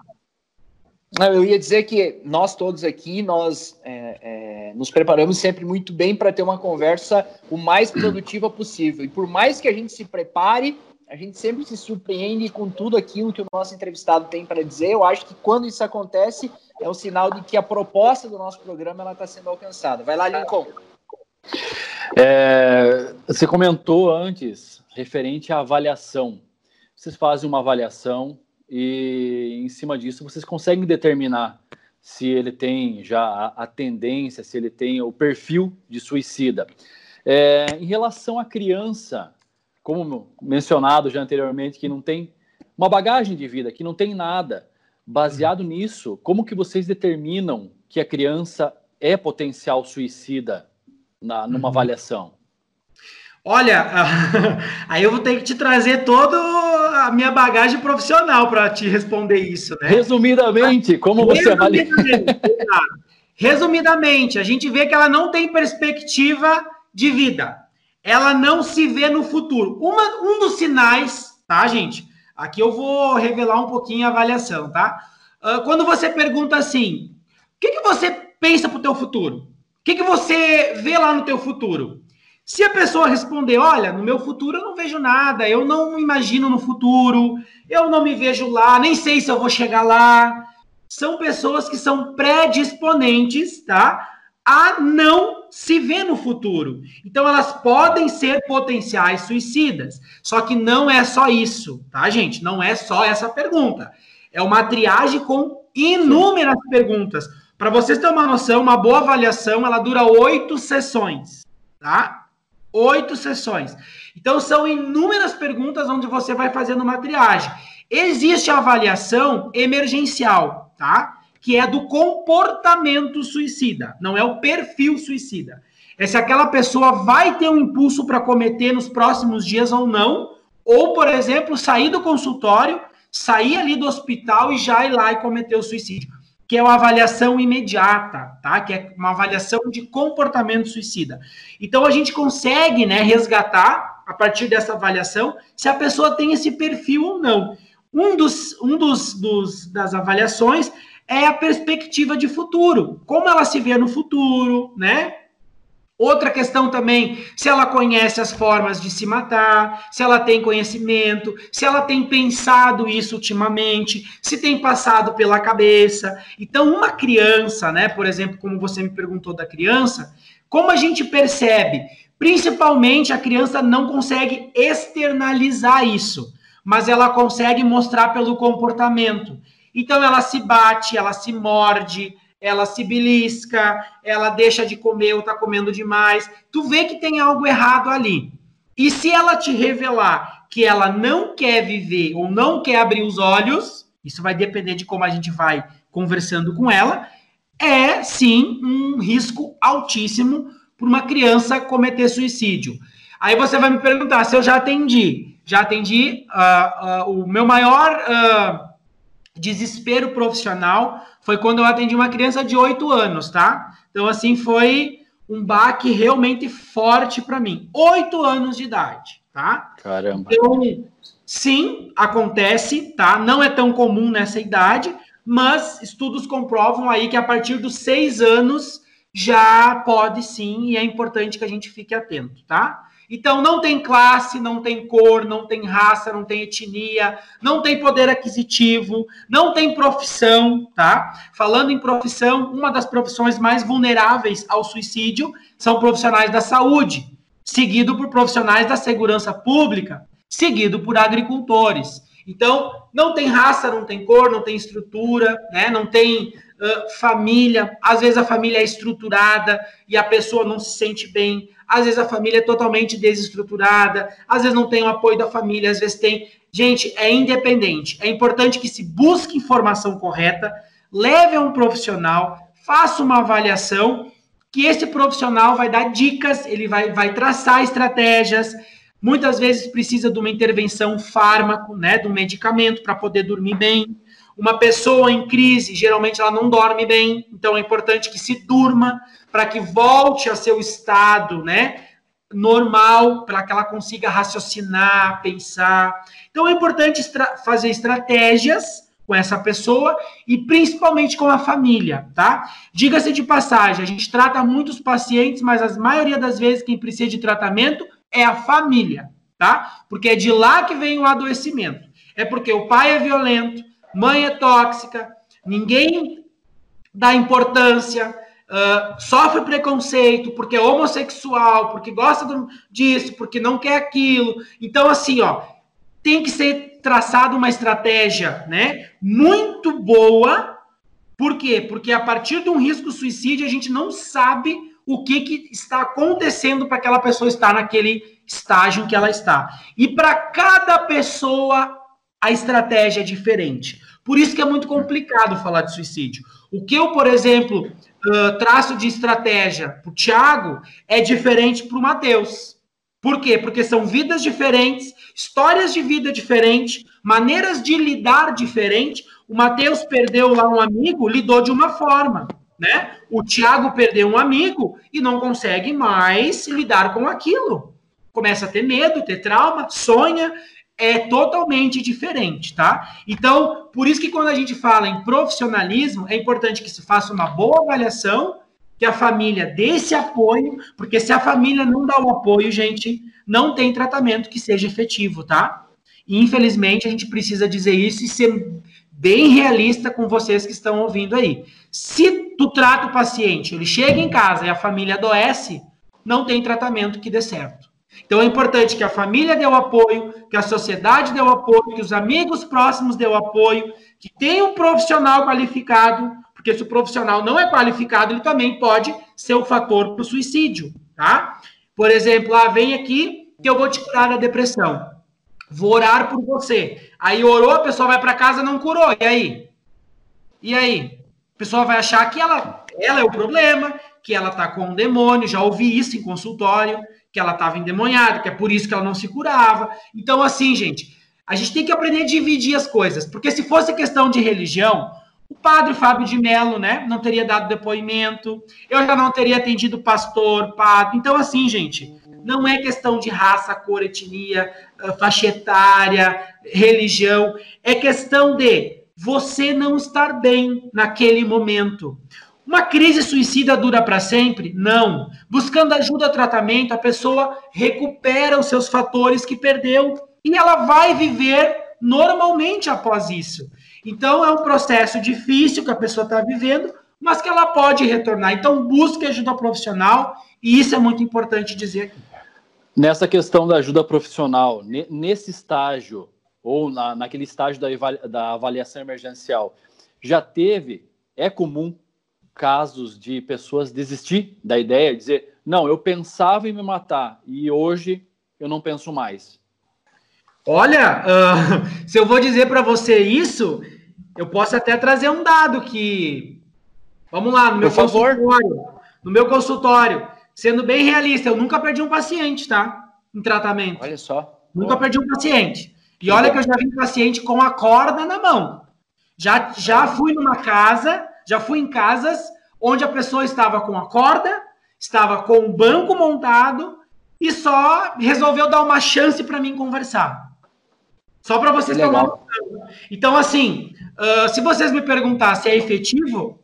Eu ia dizer que nós todos aqui, nós é, é, nos preparamos sempre muito bem para ter uma conversa o mais produtiva possível. E por mais que a gente se prepare, a gente sempre se surpreende com tudo aquilo que o nosso entrevistado tem para dizer. Eu acho que quando isso acontece, é um sinal de que a proposta do nosso programa está sendo alcançada. Vai lá, Lincoln. É, você comentou antes, referente à avaliação. Vocês fazem uma avaliação e em cima disso vocês conseguem determinar se ele tem já a, a tendência, se ele tem o perfil de suicida. É, em relação à criança, como mencionado já anteriormente, que não tem uma bagagem de vida que não tem nada. Baseado nisso, como que vocês determinam que a criança é potencial suicida na, numa uhum. avaliação? Olha, aí eu vou ter que te trazer toda a minha bagagem profissional para te responder isso, né? Resumidamente, como você avalia? Resumidamente, a gente vê que ela não tem perspectiva de vida. Ela não se vê no futuro. Uma, um dos sinais, tá, gente? Aqui eu vou revelar um pouquinho a avaliação, tá? Uh, quando você pergunta assim, o que, que você pensa para o teu futuro? O que, que você vê lá no teu futuro? Se a pessoa responder, olha, no meu futuro eu não vejo nada, eu não imagino no futuro, eu não me vejo lá, nem sei se eu vou chegar lá, são pessoas que são predisponentes, tá? A não se ver no futuro. Então elas podem ser potenciais suicidas. Só que não é só isso, tá, gente? Não é só essa pergunta. É uma triagem com inúmeras perguntas. Para vocês terem uma noção, uma boa avaliação, ela dura oito sessões, tá? Oito sessões. Então, são inúmeras perguntas onde você vai fazendo uma triagem. Existe a avaliação emergencial, tá? Que é do comportamento suicida, não é o perfil suicida. É se aquela pessoa vai ter um impulso para cometer nos próximos dias ou não, ou, por exemplo, sair do consultório, sair ali do hospital e já ir lá e cometer o suicídio que é uma avaliação imediata, tá? Que é uma avaliação de comportamento suicida. Então a gente consegue, né, resgatar a partir dessa avaliação se a pessoa tem esse perfil ou não. Um dos, um dos, dos das avaliações é a perspectiva de futuro, como ela se vê no futuro, né? Outra questão também, se ela conhece as formas de se matar, se ela tem conhecimento, se ela tem pensado isso ultimamente, se tem passado pela cabeça. Então, uma criança, né, por exemplo, como você me perguntou da criança, como a gente percebe? Principalmente a criança não consegue externalizar isso, mas ela consegue mostrar pelo comportamento. Então ela se bate, ela se morde, ela se belisca, ela deixa de comer ou tá comendo demais. Tu vê que tem algo errado ali. E se ela te revelar que ela não quer viver ou não quer abrir os olhos, isso vai depender de como a gente vai conversando com ela, é sim um risco altíssimo para uma criança cometer suicídio. Aí você vai me perguntar se eu já atendi. Já atendi. Uh, uh, o meu maior uh, desespero profissional foi quando eu atendi uma criança de 8 anos, tá? Então, assim, foi um baque realmente forte para mim. 8 anos de idade, tá? Caramba. Então, sim, acontece, tá? Não é tão comum nessa idade, mas estudos comprovam aí que a partir dos 6 anos já pode sim, e é importante que a gente fique atento, tá? Então, não tem classe, não tem cor, não tem raça, não tem etnia, não tem poder aquisitivo, não tem profissão, tá? Falando em profissão, uma das profissões mais vulneráveis ao suicídio são profissionais da saúde, seguido por profissionais da segurança pública, seguido por agricultores. Então, não tem raça, não tem cor, não tem estrutura, né? não tem uh, família. Às vezes a família é estruturada e a pessoa não se sente bem às vezes a família é totalmente desestruturada, às vezes não tem o apoio da família, às vezes tem. Gente, é independente. É importante que se busque informação correta, leve a um profissional, faça uma avaliação, que esse profissional vai dar dicas, ele vai, vai traçar estratégias. Muitas vezes precisa de uma intervenção fármaco, né, de um medicamento para poder dormir bem. Uma pessoa em crise, geralmente ela não dorme bem, então é importante que se durma para que volte a seu estado, né? Normal, para que ela consiga raciocinar, pensar. Então é importante estra fazer estratégias com essa pessoa e principalmente com a família, tá? Diga-se de passagem, a gente trata muitos pacientes, mas a maioria das vezes quem precisa de tratamento é a família, tá? Porque é de lá que vem o adoecimento. É porque o pai é violento, mãe é tóxica, ninguém dá importância, uh, sofre preconceito porque é homossexual, porque gosta do, disso, porque não quer aquilo. Então, assim, ó, tem que ser traçada uma estratégia, né, muito boa. Por quê? Porque a partir de um risco suicídio, a gente não sabe o que, que está acontecendo para aquela pessoa estar naquele estágio que ela está. E para cada pessoa a estratégia é diferente. Por isso que é muito complicado falar de suicídio. O que eu, por exemplo, uh, traço de estratégia para o Tiago é diferente para o Matheus. Por quê? Porque são vidas diferentes, histórias de vida diferentes, maneiras de lidar diferente. O Matheus perdeu lá um amigo, lidou de uma forma, né? O Tiago perdeu um amigo e não consegue mais lidar com aquilo. Começa a ter medo, ter trauma, sonha, é totalmente diferente, tá? Então, por isso que quando a gente fala em profissionalismo, é importante que se faça uma boa avaliação, que a família dê esse apoio, porque se a família não dá o apoio, gente, não tem tratamento que seja efetivo, tá? E, infelizmente, a gente precisa dizer isso e ser bem realista com vocês que estão ouvindo aí. Se tu trata o paciente, ele chega em casa e a família adoece, não tem tratamento que dê certo. Então é importante que a família dê o apoio, que a sociedade o apoio, que os amigos próximos o apoio, que tenha um profissional qualificado, porque se o profissional não é qualificado, ele também pode ser o fator para o suicídio, tá? Por exemplo, ah, vem aqui que eu vou te curar da depressão. Vou orar por você. Aí orou, a pessoa vai para casa não curou. E aí? E aí? A pessoa vai achar que ela, ela é o problema, que ela está com um demônio. Já ouvi isso em consultório que ela estava endemoniada, que é por isso que ela não se curava. Então, assim, gente, a gente tem que aprender a dividir as coisas, porque se fosse questão de religião, o padre Fábio de Mello, né, não teria dado depoimento, eu já não teria atendido pastor, padre. Então, assim, gente, não é questão de raça, cor, etnia, ah, faixa etária, religião, é questão de você não estar bem naquele momento. Uma crise suicida dura para sempre? Não. Buscando ajuda tratamento, a pessoa recupera os seus fatores que perdeu e ela vai viver normalmente após isso. Então, é um processo difícil que a pessoa está vivendo, mas que ela pode retornar. Então, busque ajuda profissional e isso é muito importante dizer aqui. Nessa questão da ajuda profissional, nesse estágio, ou na, naquele estágio da, da avaliação emergencial, já teve, é comum casos de pessoas desistir da ideia, dizer, não, eu pensava em me matar e hoje eu não penso mais? Olha, uh, se eu vou dizer para você isso, eu posso até trazer um dado que, vamos lá, no meu Por consultório, favor. no meu consultório, sendo bem realista, eu nunca perdi um paciente, tá? Em tratamento. Olha só. Nunca perdi um paciente. E que olha bom. que eu já vi um paciente com a corda na mão. Já, já fui numa casa já fui em casas onde a pessoa estava com a corda, estava com o banco montado e só resolveu dar uma chance para mim conversar. Só para vocês terem uma Então, assim, uh, se vocês me perguntar se é efetivo,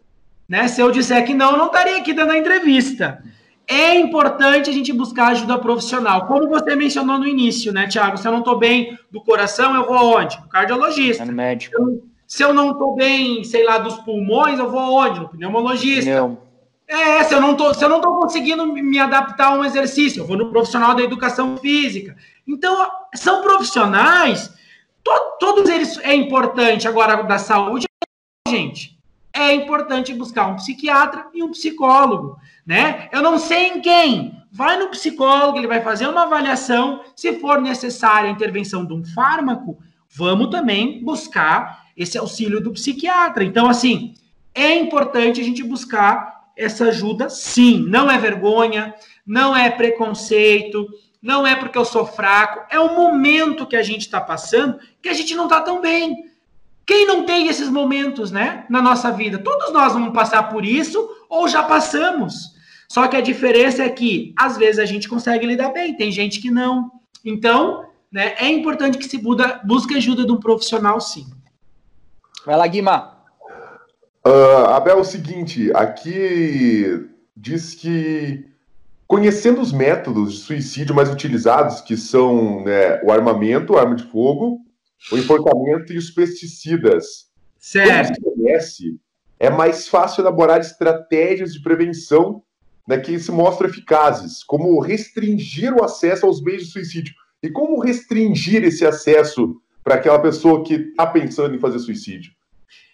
né? Se eu disser que não, eu não estaria aqui dando a entrevista. É importante a gente buscar ajuda profissional. Como você mencionou no início, né, Tiago? Se eu não estou bem do coração, eu vou aonde? No cardiologista. É no médico. Eu, se eu não estou bem, sei lá, dos pulmões, eu vou aonde? No pneumologista. Pneu. É, se eu não tô, se eu não tô conseguindo me adaptar a um exercício, eu vou no profissional da educação física. Então, são profissionais, to, todos eles é importante agora da saúde, gente. É importante buscar um psiquiatra e um psicólogo, né? Eu não sei em quem. Vai no psicólogo, ele vai fazer uma avaliação. Se for necessária a intervenção de um fármaco, vamos também buscar esse auxílio do psiquiatra. Então, assim, é importante a gente buscar essa ajuda, sim. Não é vergonha, não é preconceito, não é porque eu sou fraco, é o momento que a gente está passando que a gente não está tão bem. Quem não tem esses momentos, né, na nossa vida? Todos nós vamos passar por isso ou já passamos. Só que a diferença é que às vezes a gente consegue lidar bem, tem gente que não. Então, né, é importante que se busque ajuda de um profissional, sim. Vai lá, Guima. Uh, Abel, é o seguinte, aqui diz que conhecendo os métodos de suicídio mais utilizados, que são né, o armamento, a arma de fogo, o enforcamento e os pesticidas. Certo. Quando se conhece, é mais fácil elaborar estratégias de prevenção né, que se mostram eficazes, como restringir o acesso aos meios de suicídio. E como restringir esse acesso para aquela pessoa que está pensando em fazer suicídio?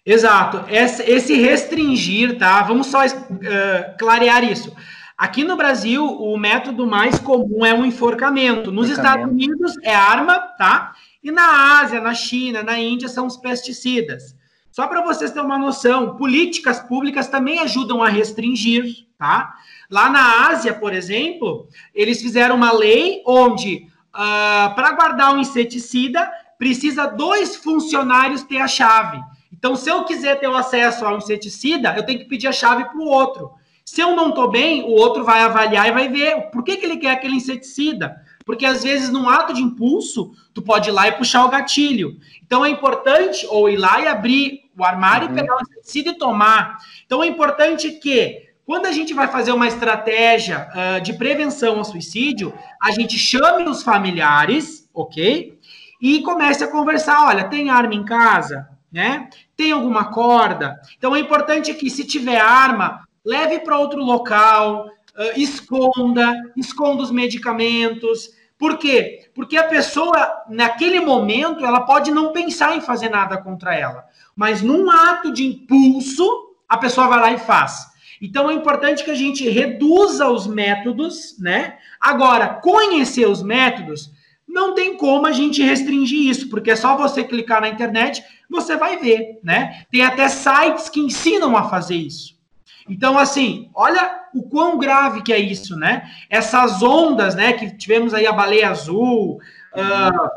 Exato. Esse restringir, tá? Vamos só uh, clarear isso. Aqui no Brasil, o método mais comum é o enforcamento. Nos enforcamento. Estados Unidos é arma, tá? E na Ásia, na China, na Índia são os pesticidas. Só para vocês terem uma noção, políticas públicas também ajudam a restringir, tá? Lá na Ásia, por exemplo, eles fizeram uma lei onde, uh, para guardar um inseticida, precisa dois funcionários ter a chave. Então, se eu quiser ter o acesso ao inseticida, eu tenho que pedir a chave para o outro. Se eu não estou bem, o outro vai avaliar e vai ver por que, que ele quer aquele inseticida. Porque às vezes, num ato de impulso, tu pode ir lá e puxar o gatilho. Então é importante ou ir lá e abrir o armário uhum. e pegar o inseticida e tomar. Então é importante que, quando a gente vai fazer uma estratégia uh, de prevenção ao suicídio, a gente chame os familiares, ok? E comece a conversar. Olha, tem arma em casa? Né? Tem alguma corda? Então é importante que, se tiver arma, leve para outro local, uh, esconda, esconda os medicamentos. Por quê? Porque a pessoa, naquele momento, ela pode não pensar em fazer nada contra ela. Mas num ato de impulso, a pessoa vai lá e faz. Então é importante que a gente reduza os métodos, né? Agora, conhecer os métodos, não tem como a gente restringir isso, porque é só você clicar na internet, você vai ver, né? Tem até sites que ensinam a fazer isso. Então, assim, olha o quão grave que é isso, né? Essas ondas, né? Que tivemos aí a baleia azul, uh,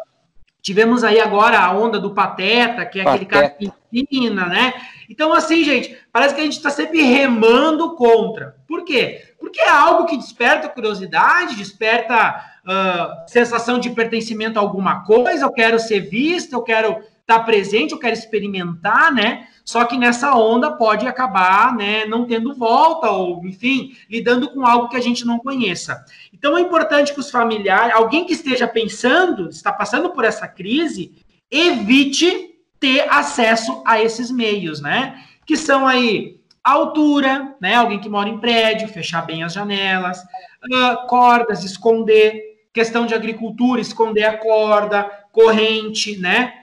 tivemos aí agora a onda do Pateta, que é Pateta. aquele cara que ensina, né? Então, assim, gente, parece que a gente está sempre remando contra. Por quê? Porque é algo que desperta curiosidade, desperta uh, sensação de pertencimento a alguma coisa, eu quero ser visto, eu quero estar tá presente, eu quero experimentar, né? Só que nessa onda pode acabar né, não tendo volta, ou, enfim, lidando com algo que a gente não conheça. Então é importante que os familiares, alguém que esteja pensando, está passando por essa crise, evite ter acesso a esses meios, né? Que são aí altura, né? Alguém que mora em prédio, fechar bem as janelas, uh, cordas, esconder, questão de agricultura, esconder a corda, corrente, né?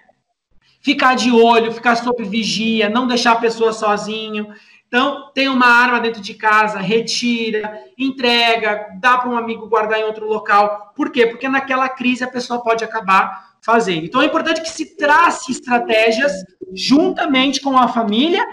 ficar de olho, ficar sob vigia, não deixar a pessoa sozinho. Então, tem uma arma dentro de casa, retira, entrega, dá para um amigo guardar em outro local. Por quê? Porque naquela crise a pessoa pode acabar fazendo. Então, é importante que se trace estratégias juntamente com a família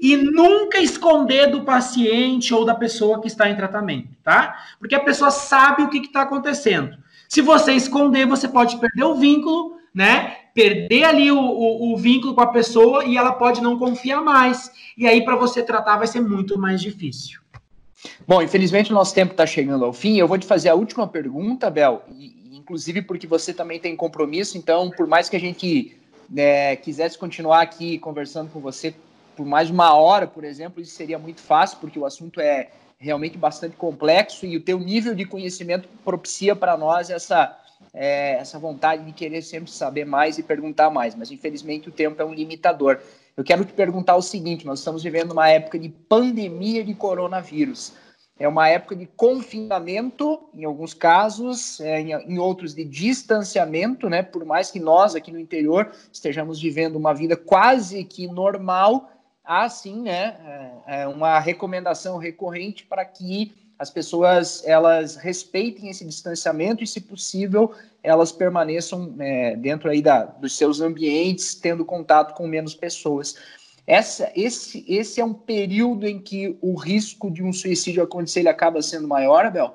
e nunca esconder do paciente ou da pessoa que está em tratamento, tá? Porque a pessoa sabe o que está acontecendo. Se você esconder, você pode perder o vínculo, né? perder ali o, o, o, vínculo com a pessoa e ela pode não confiar mais. E aí, para você tratar, vai ser muito mais difícil. Bom, infelizmente o nosso tempo está chegando ao fim. Eu vou te fazer a última pergunta, Bel, e, inclusive porque você também tem compromisso, então, por mais que a gente né, quisesse continuar aqui conversando com você por mais uma hora, por exemplo, isso seria muito fácil, porque o assunto é realmente bastante complexo e o teu nível de conhecimento propicia para nós essa é, essa vontade de querer sempre saber mais e perguntar mais, mas infelizmente o tempo é um limitador. Eu quero te perguntar o seguinte: nós estamos vivendo uma época de pandemia de coronavírus. É uma época de confinamento, em alguns casos, é, em, em, outros de distanciamento, né? Por mais que nós aqui no interior estejamos vivendo uma vida quase que normal, há sim, né? É, é uma recomendação recorrente para que as pessoas elas respeitem esse distanciamento e, se possível, elas permaneçam é, dentro aí da, dos seus ambientes, tendo contato com menos pessoas. Essa, esse, esse é um período em que o risco de um suicídio acontecer ele acaba sendo maior, Abel?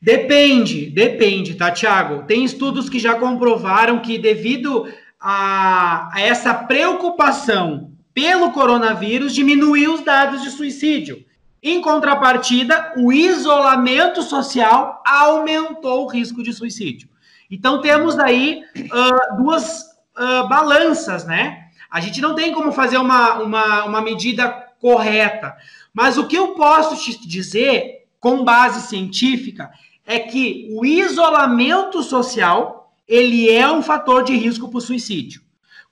Depende, depende, tá, Tiago? Tem estudos que já comprovaram que, devido a, a essa preocupação pelo coronavírus, diminuiu os dados de suicídio. Em contrapartida, o isolamento social aumentou o risco de suicídio. Então, temos aí uh, duas uh, balanças, né? A gente não tem como fazer uma, uma, uma medida correta. Mas o que eu posso te dizer, com base científica, é que o isolamento social ele é um fator de risco para o suicídio.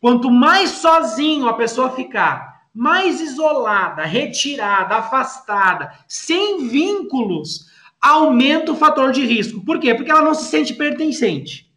Quanto mais sozinho a pessoa ficar, mais isolada, retirada, afastada, sem vínculos, aumenta o fator de risco. Por quê? Porque ela não se sente pertencente.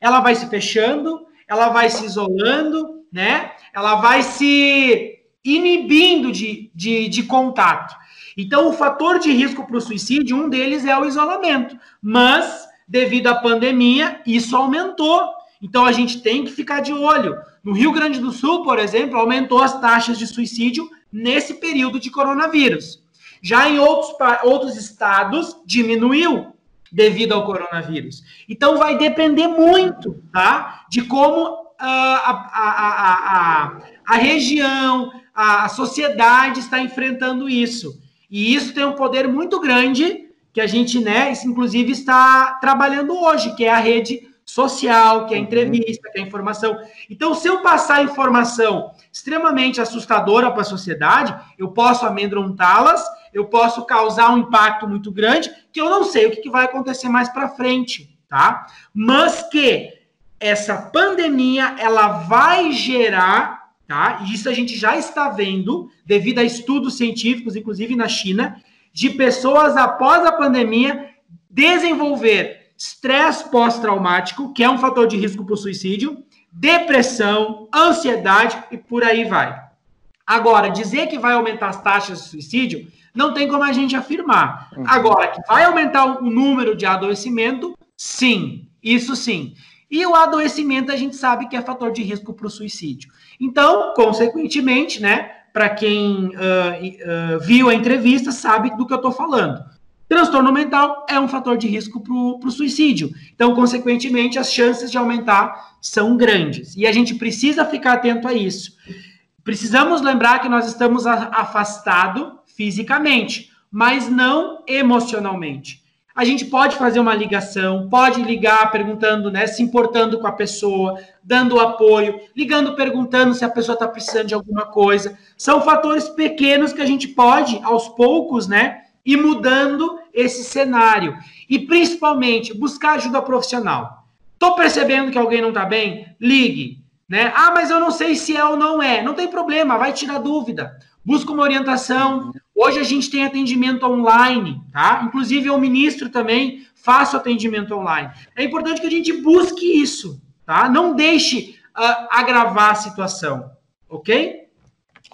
Ela vai se fechando, ela vai se isolando, né? Ela vai se inibindo de, de, de contato. Então, o fator de risco para o suicídio, um deles é o isolamento. Mas, devido à pandemia, isso aumentou. Então a gente tem que ficar de olho. No Rio Grande do Sul, por exemplo, aumentou as taxas de suicídio nesse período de coronavírus. Já em outros, outros estados, diminuiu devido ao coronavírus. Então vai depender muito, tá? De como uh, a, a, a, a, região, a sociedade está enfrentando isso. E isso tem um poder muito grande que a gente, né, inclusive está trabalhando hoje, que é a rede social, que é a uhum. entrevista, que é a informação. Então, se eu passar informação extremamente assustadora para a sociedade, eu posso amedrontá-las, eu posso causar um impacto muito grande, que eu não sei o que, que vai acontecer mais para frente, tá? Mas que essa pandemia, ela vai gerar, tá? E isso a gente já está vendo, devido a estudos científicos, inclusive na China, de pessoas após a pandemia desenvolver estresse pós-traumático, que é um fator de risco para o suicídio, depressão, ansiedade e por aí vai. Agora, dizer que vai aumentar as taxas de suicídio, não tem como a gente afirmar. Uhum. Agora, que vai aumentar o número de adoecimento, sim, isso sim. E o adoecimento a gente sabe que é fator de risco para o suicídio. Então, consequentemente, né, para quem uh, uh, viu a entrevista, sabe do que eu estou falando. Transtorno mental é um fator de risco para o suicídio. Então, consequentemente, as chances de aumentar são grandes. E a gente precisa ficar atento a isso. Precisamos lembrar que nós estamos afastados fisicamente, mas não emocionalmente. A gente pode fazer uma ligação, pode ligar perguntando, né, se importando com a pessoa, dando apoio, ligando perguntando se a pessoa está precisando de alguma coisa. São fatores pequenos que a gente pode, aos poucos, né, ir mudando esse cenário. E principalmente buscar ajuda profissional. Estou percebendo que alguém não está bem? Ligue. Né? Ah, mas eu não sei se é ou não é. Não tem problema, vai tirar dúvida. Busca uma orientação. Hoje a gente tem atendimento online, tá? Inclusive eu ministro também, faço atendimento online. É importante que a gente busque isso, tá? Não deixe uh, agravar a situação, ok?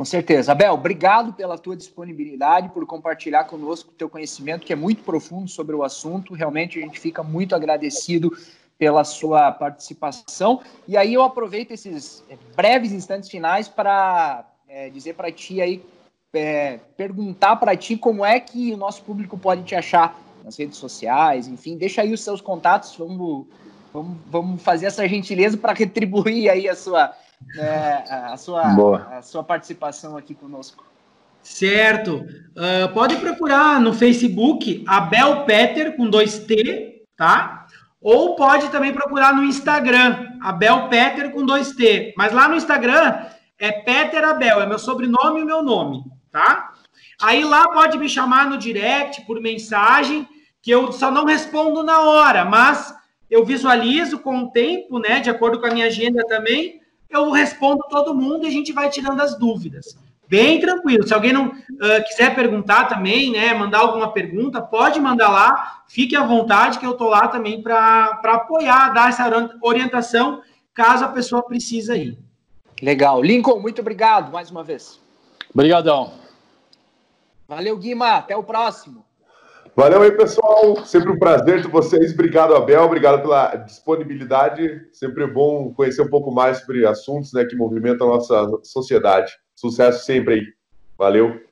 Com certeza. Abel, obrigado pela tua disponibilidade, por compartilhar conosco o teu conhecimento, que é muito profundo sobre o assunto. Realmente a gente fica muito agradecido pela sua participação. E aí eu aproveito esses eh, breves instantes finais para é, dizer para ti aí, é, perguntar para ti como é que o nosso público pode te achar nas redes sociais, enfim, deixa aí os seus contatos, vamos, vamos, vamos fazer essa gentileza para retribuir aí a sua, é, a, sua, a sua participação aqui conosco. Certo. Uh, pode procurar no Facebook Abel Peter com dois T, tá? Ou pode também procurar no Instagram, Abel Peter com dois T. Mas lá no Instagram é Peter Abel, é meu sobrenome e meu nome, tá? Aí lá pode me chamar no direct, por mensagem, que eu só não respondo na hora, mas eu visualizo com o tempo, né? De acordo com a minha agenda também, eu respondo todo mundo e a gente vai tirando as dúvidas bem tranquilo. Se alguém não uh, quiser perguntar também, né, mandar alguma pergunta, pode mandar lá, fique à vontade, que eu estou lá também para apoiar, dar essa orientação, caso a pessoa precise ir. Legal. Lincoln, muito obrigado mais uma vez. Obrigadão. Valeu, Guima. Até o próximo. Valeu aí, pessoal. Sempre um prazer ter vocês. Obrigado, Abel. Obrigado pela disponibilidade. Sempre bom conhecer um pouco mais sobre assuntos né, que movimentam a nossa sociedade. Sucesso sempre aí. Valeu.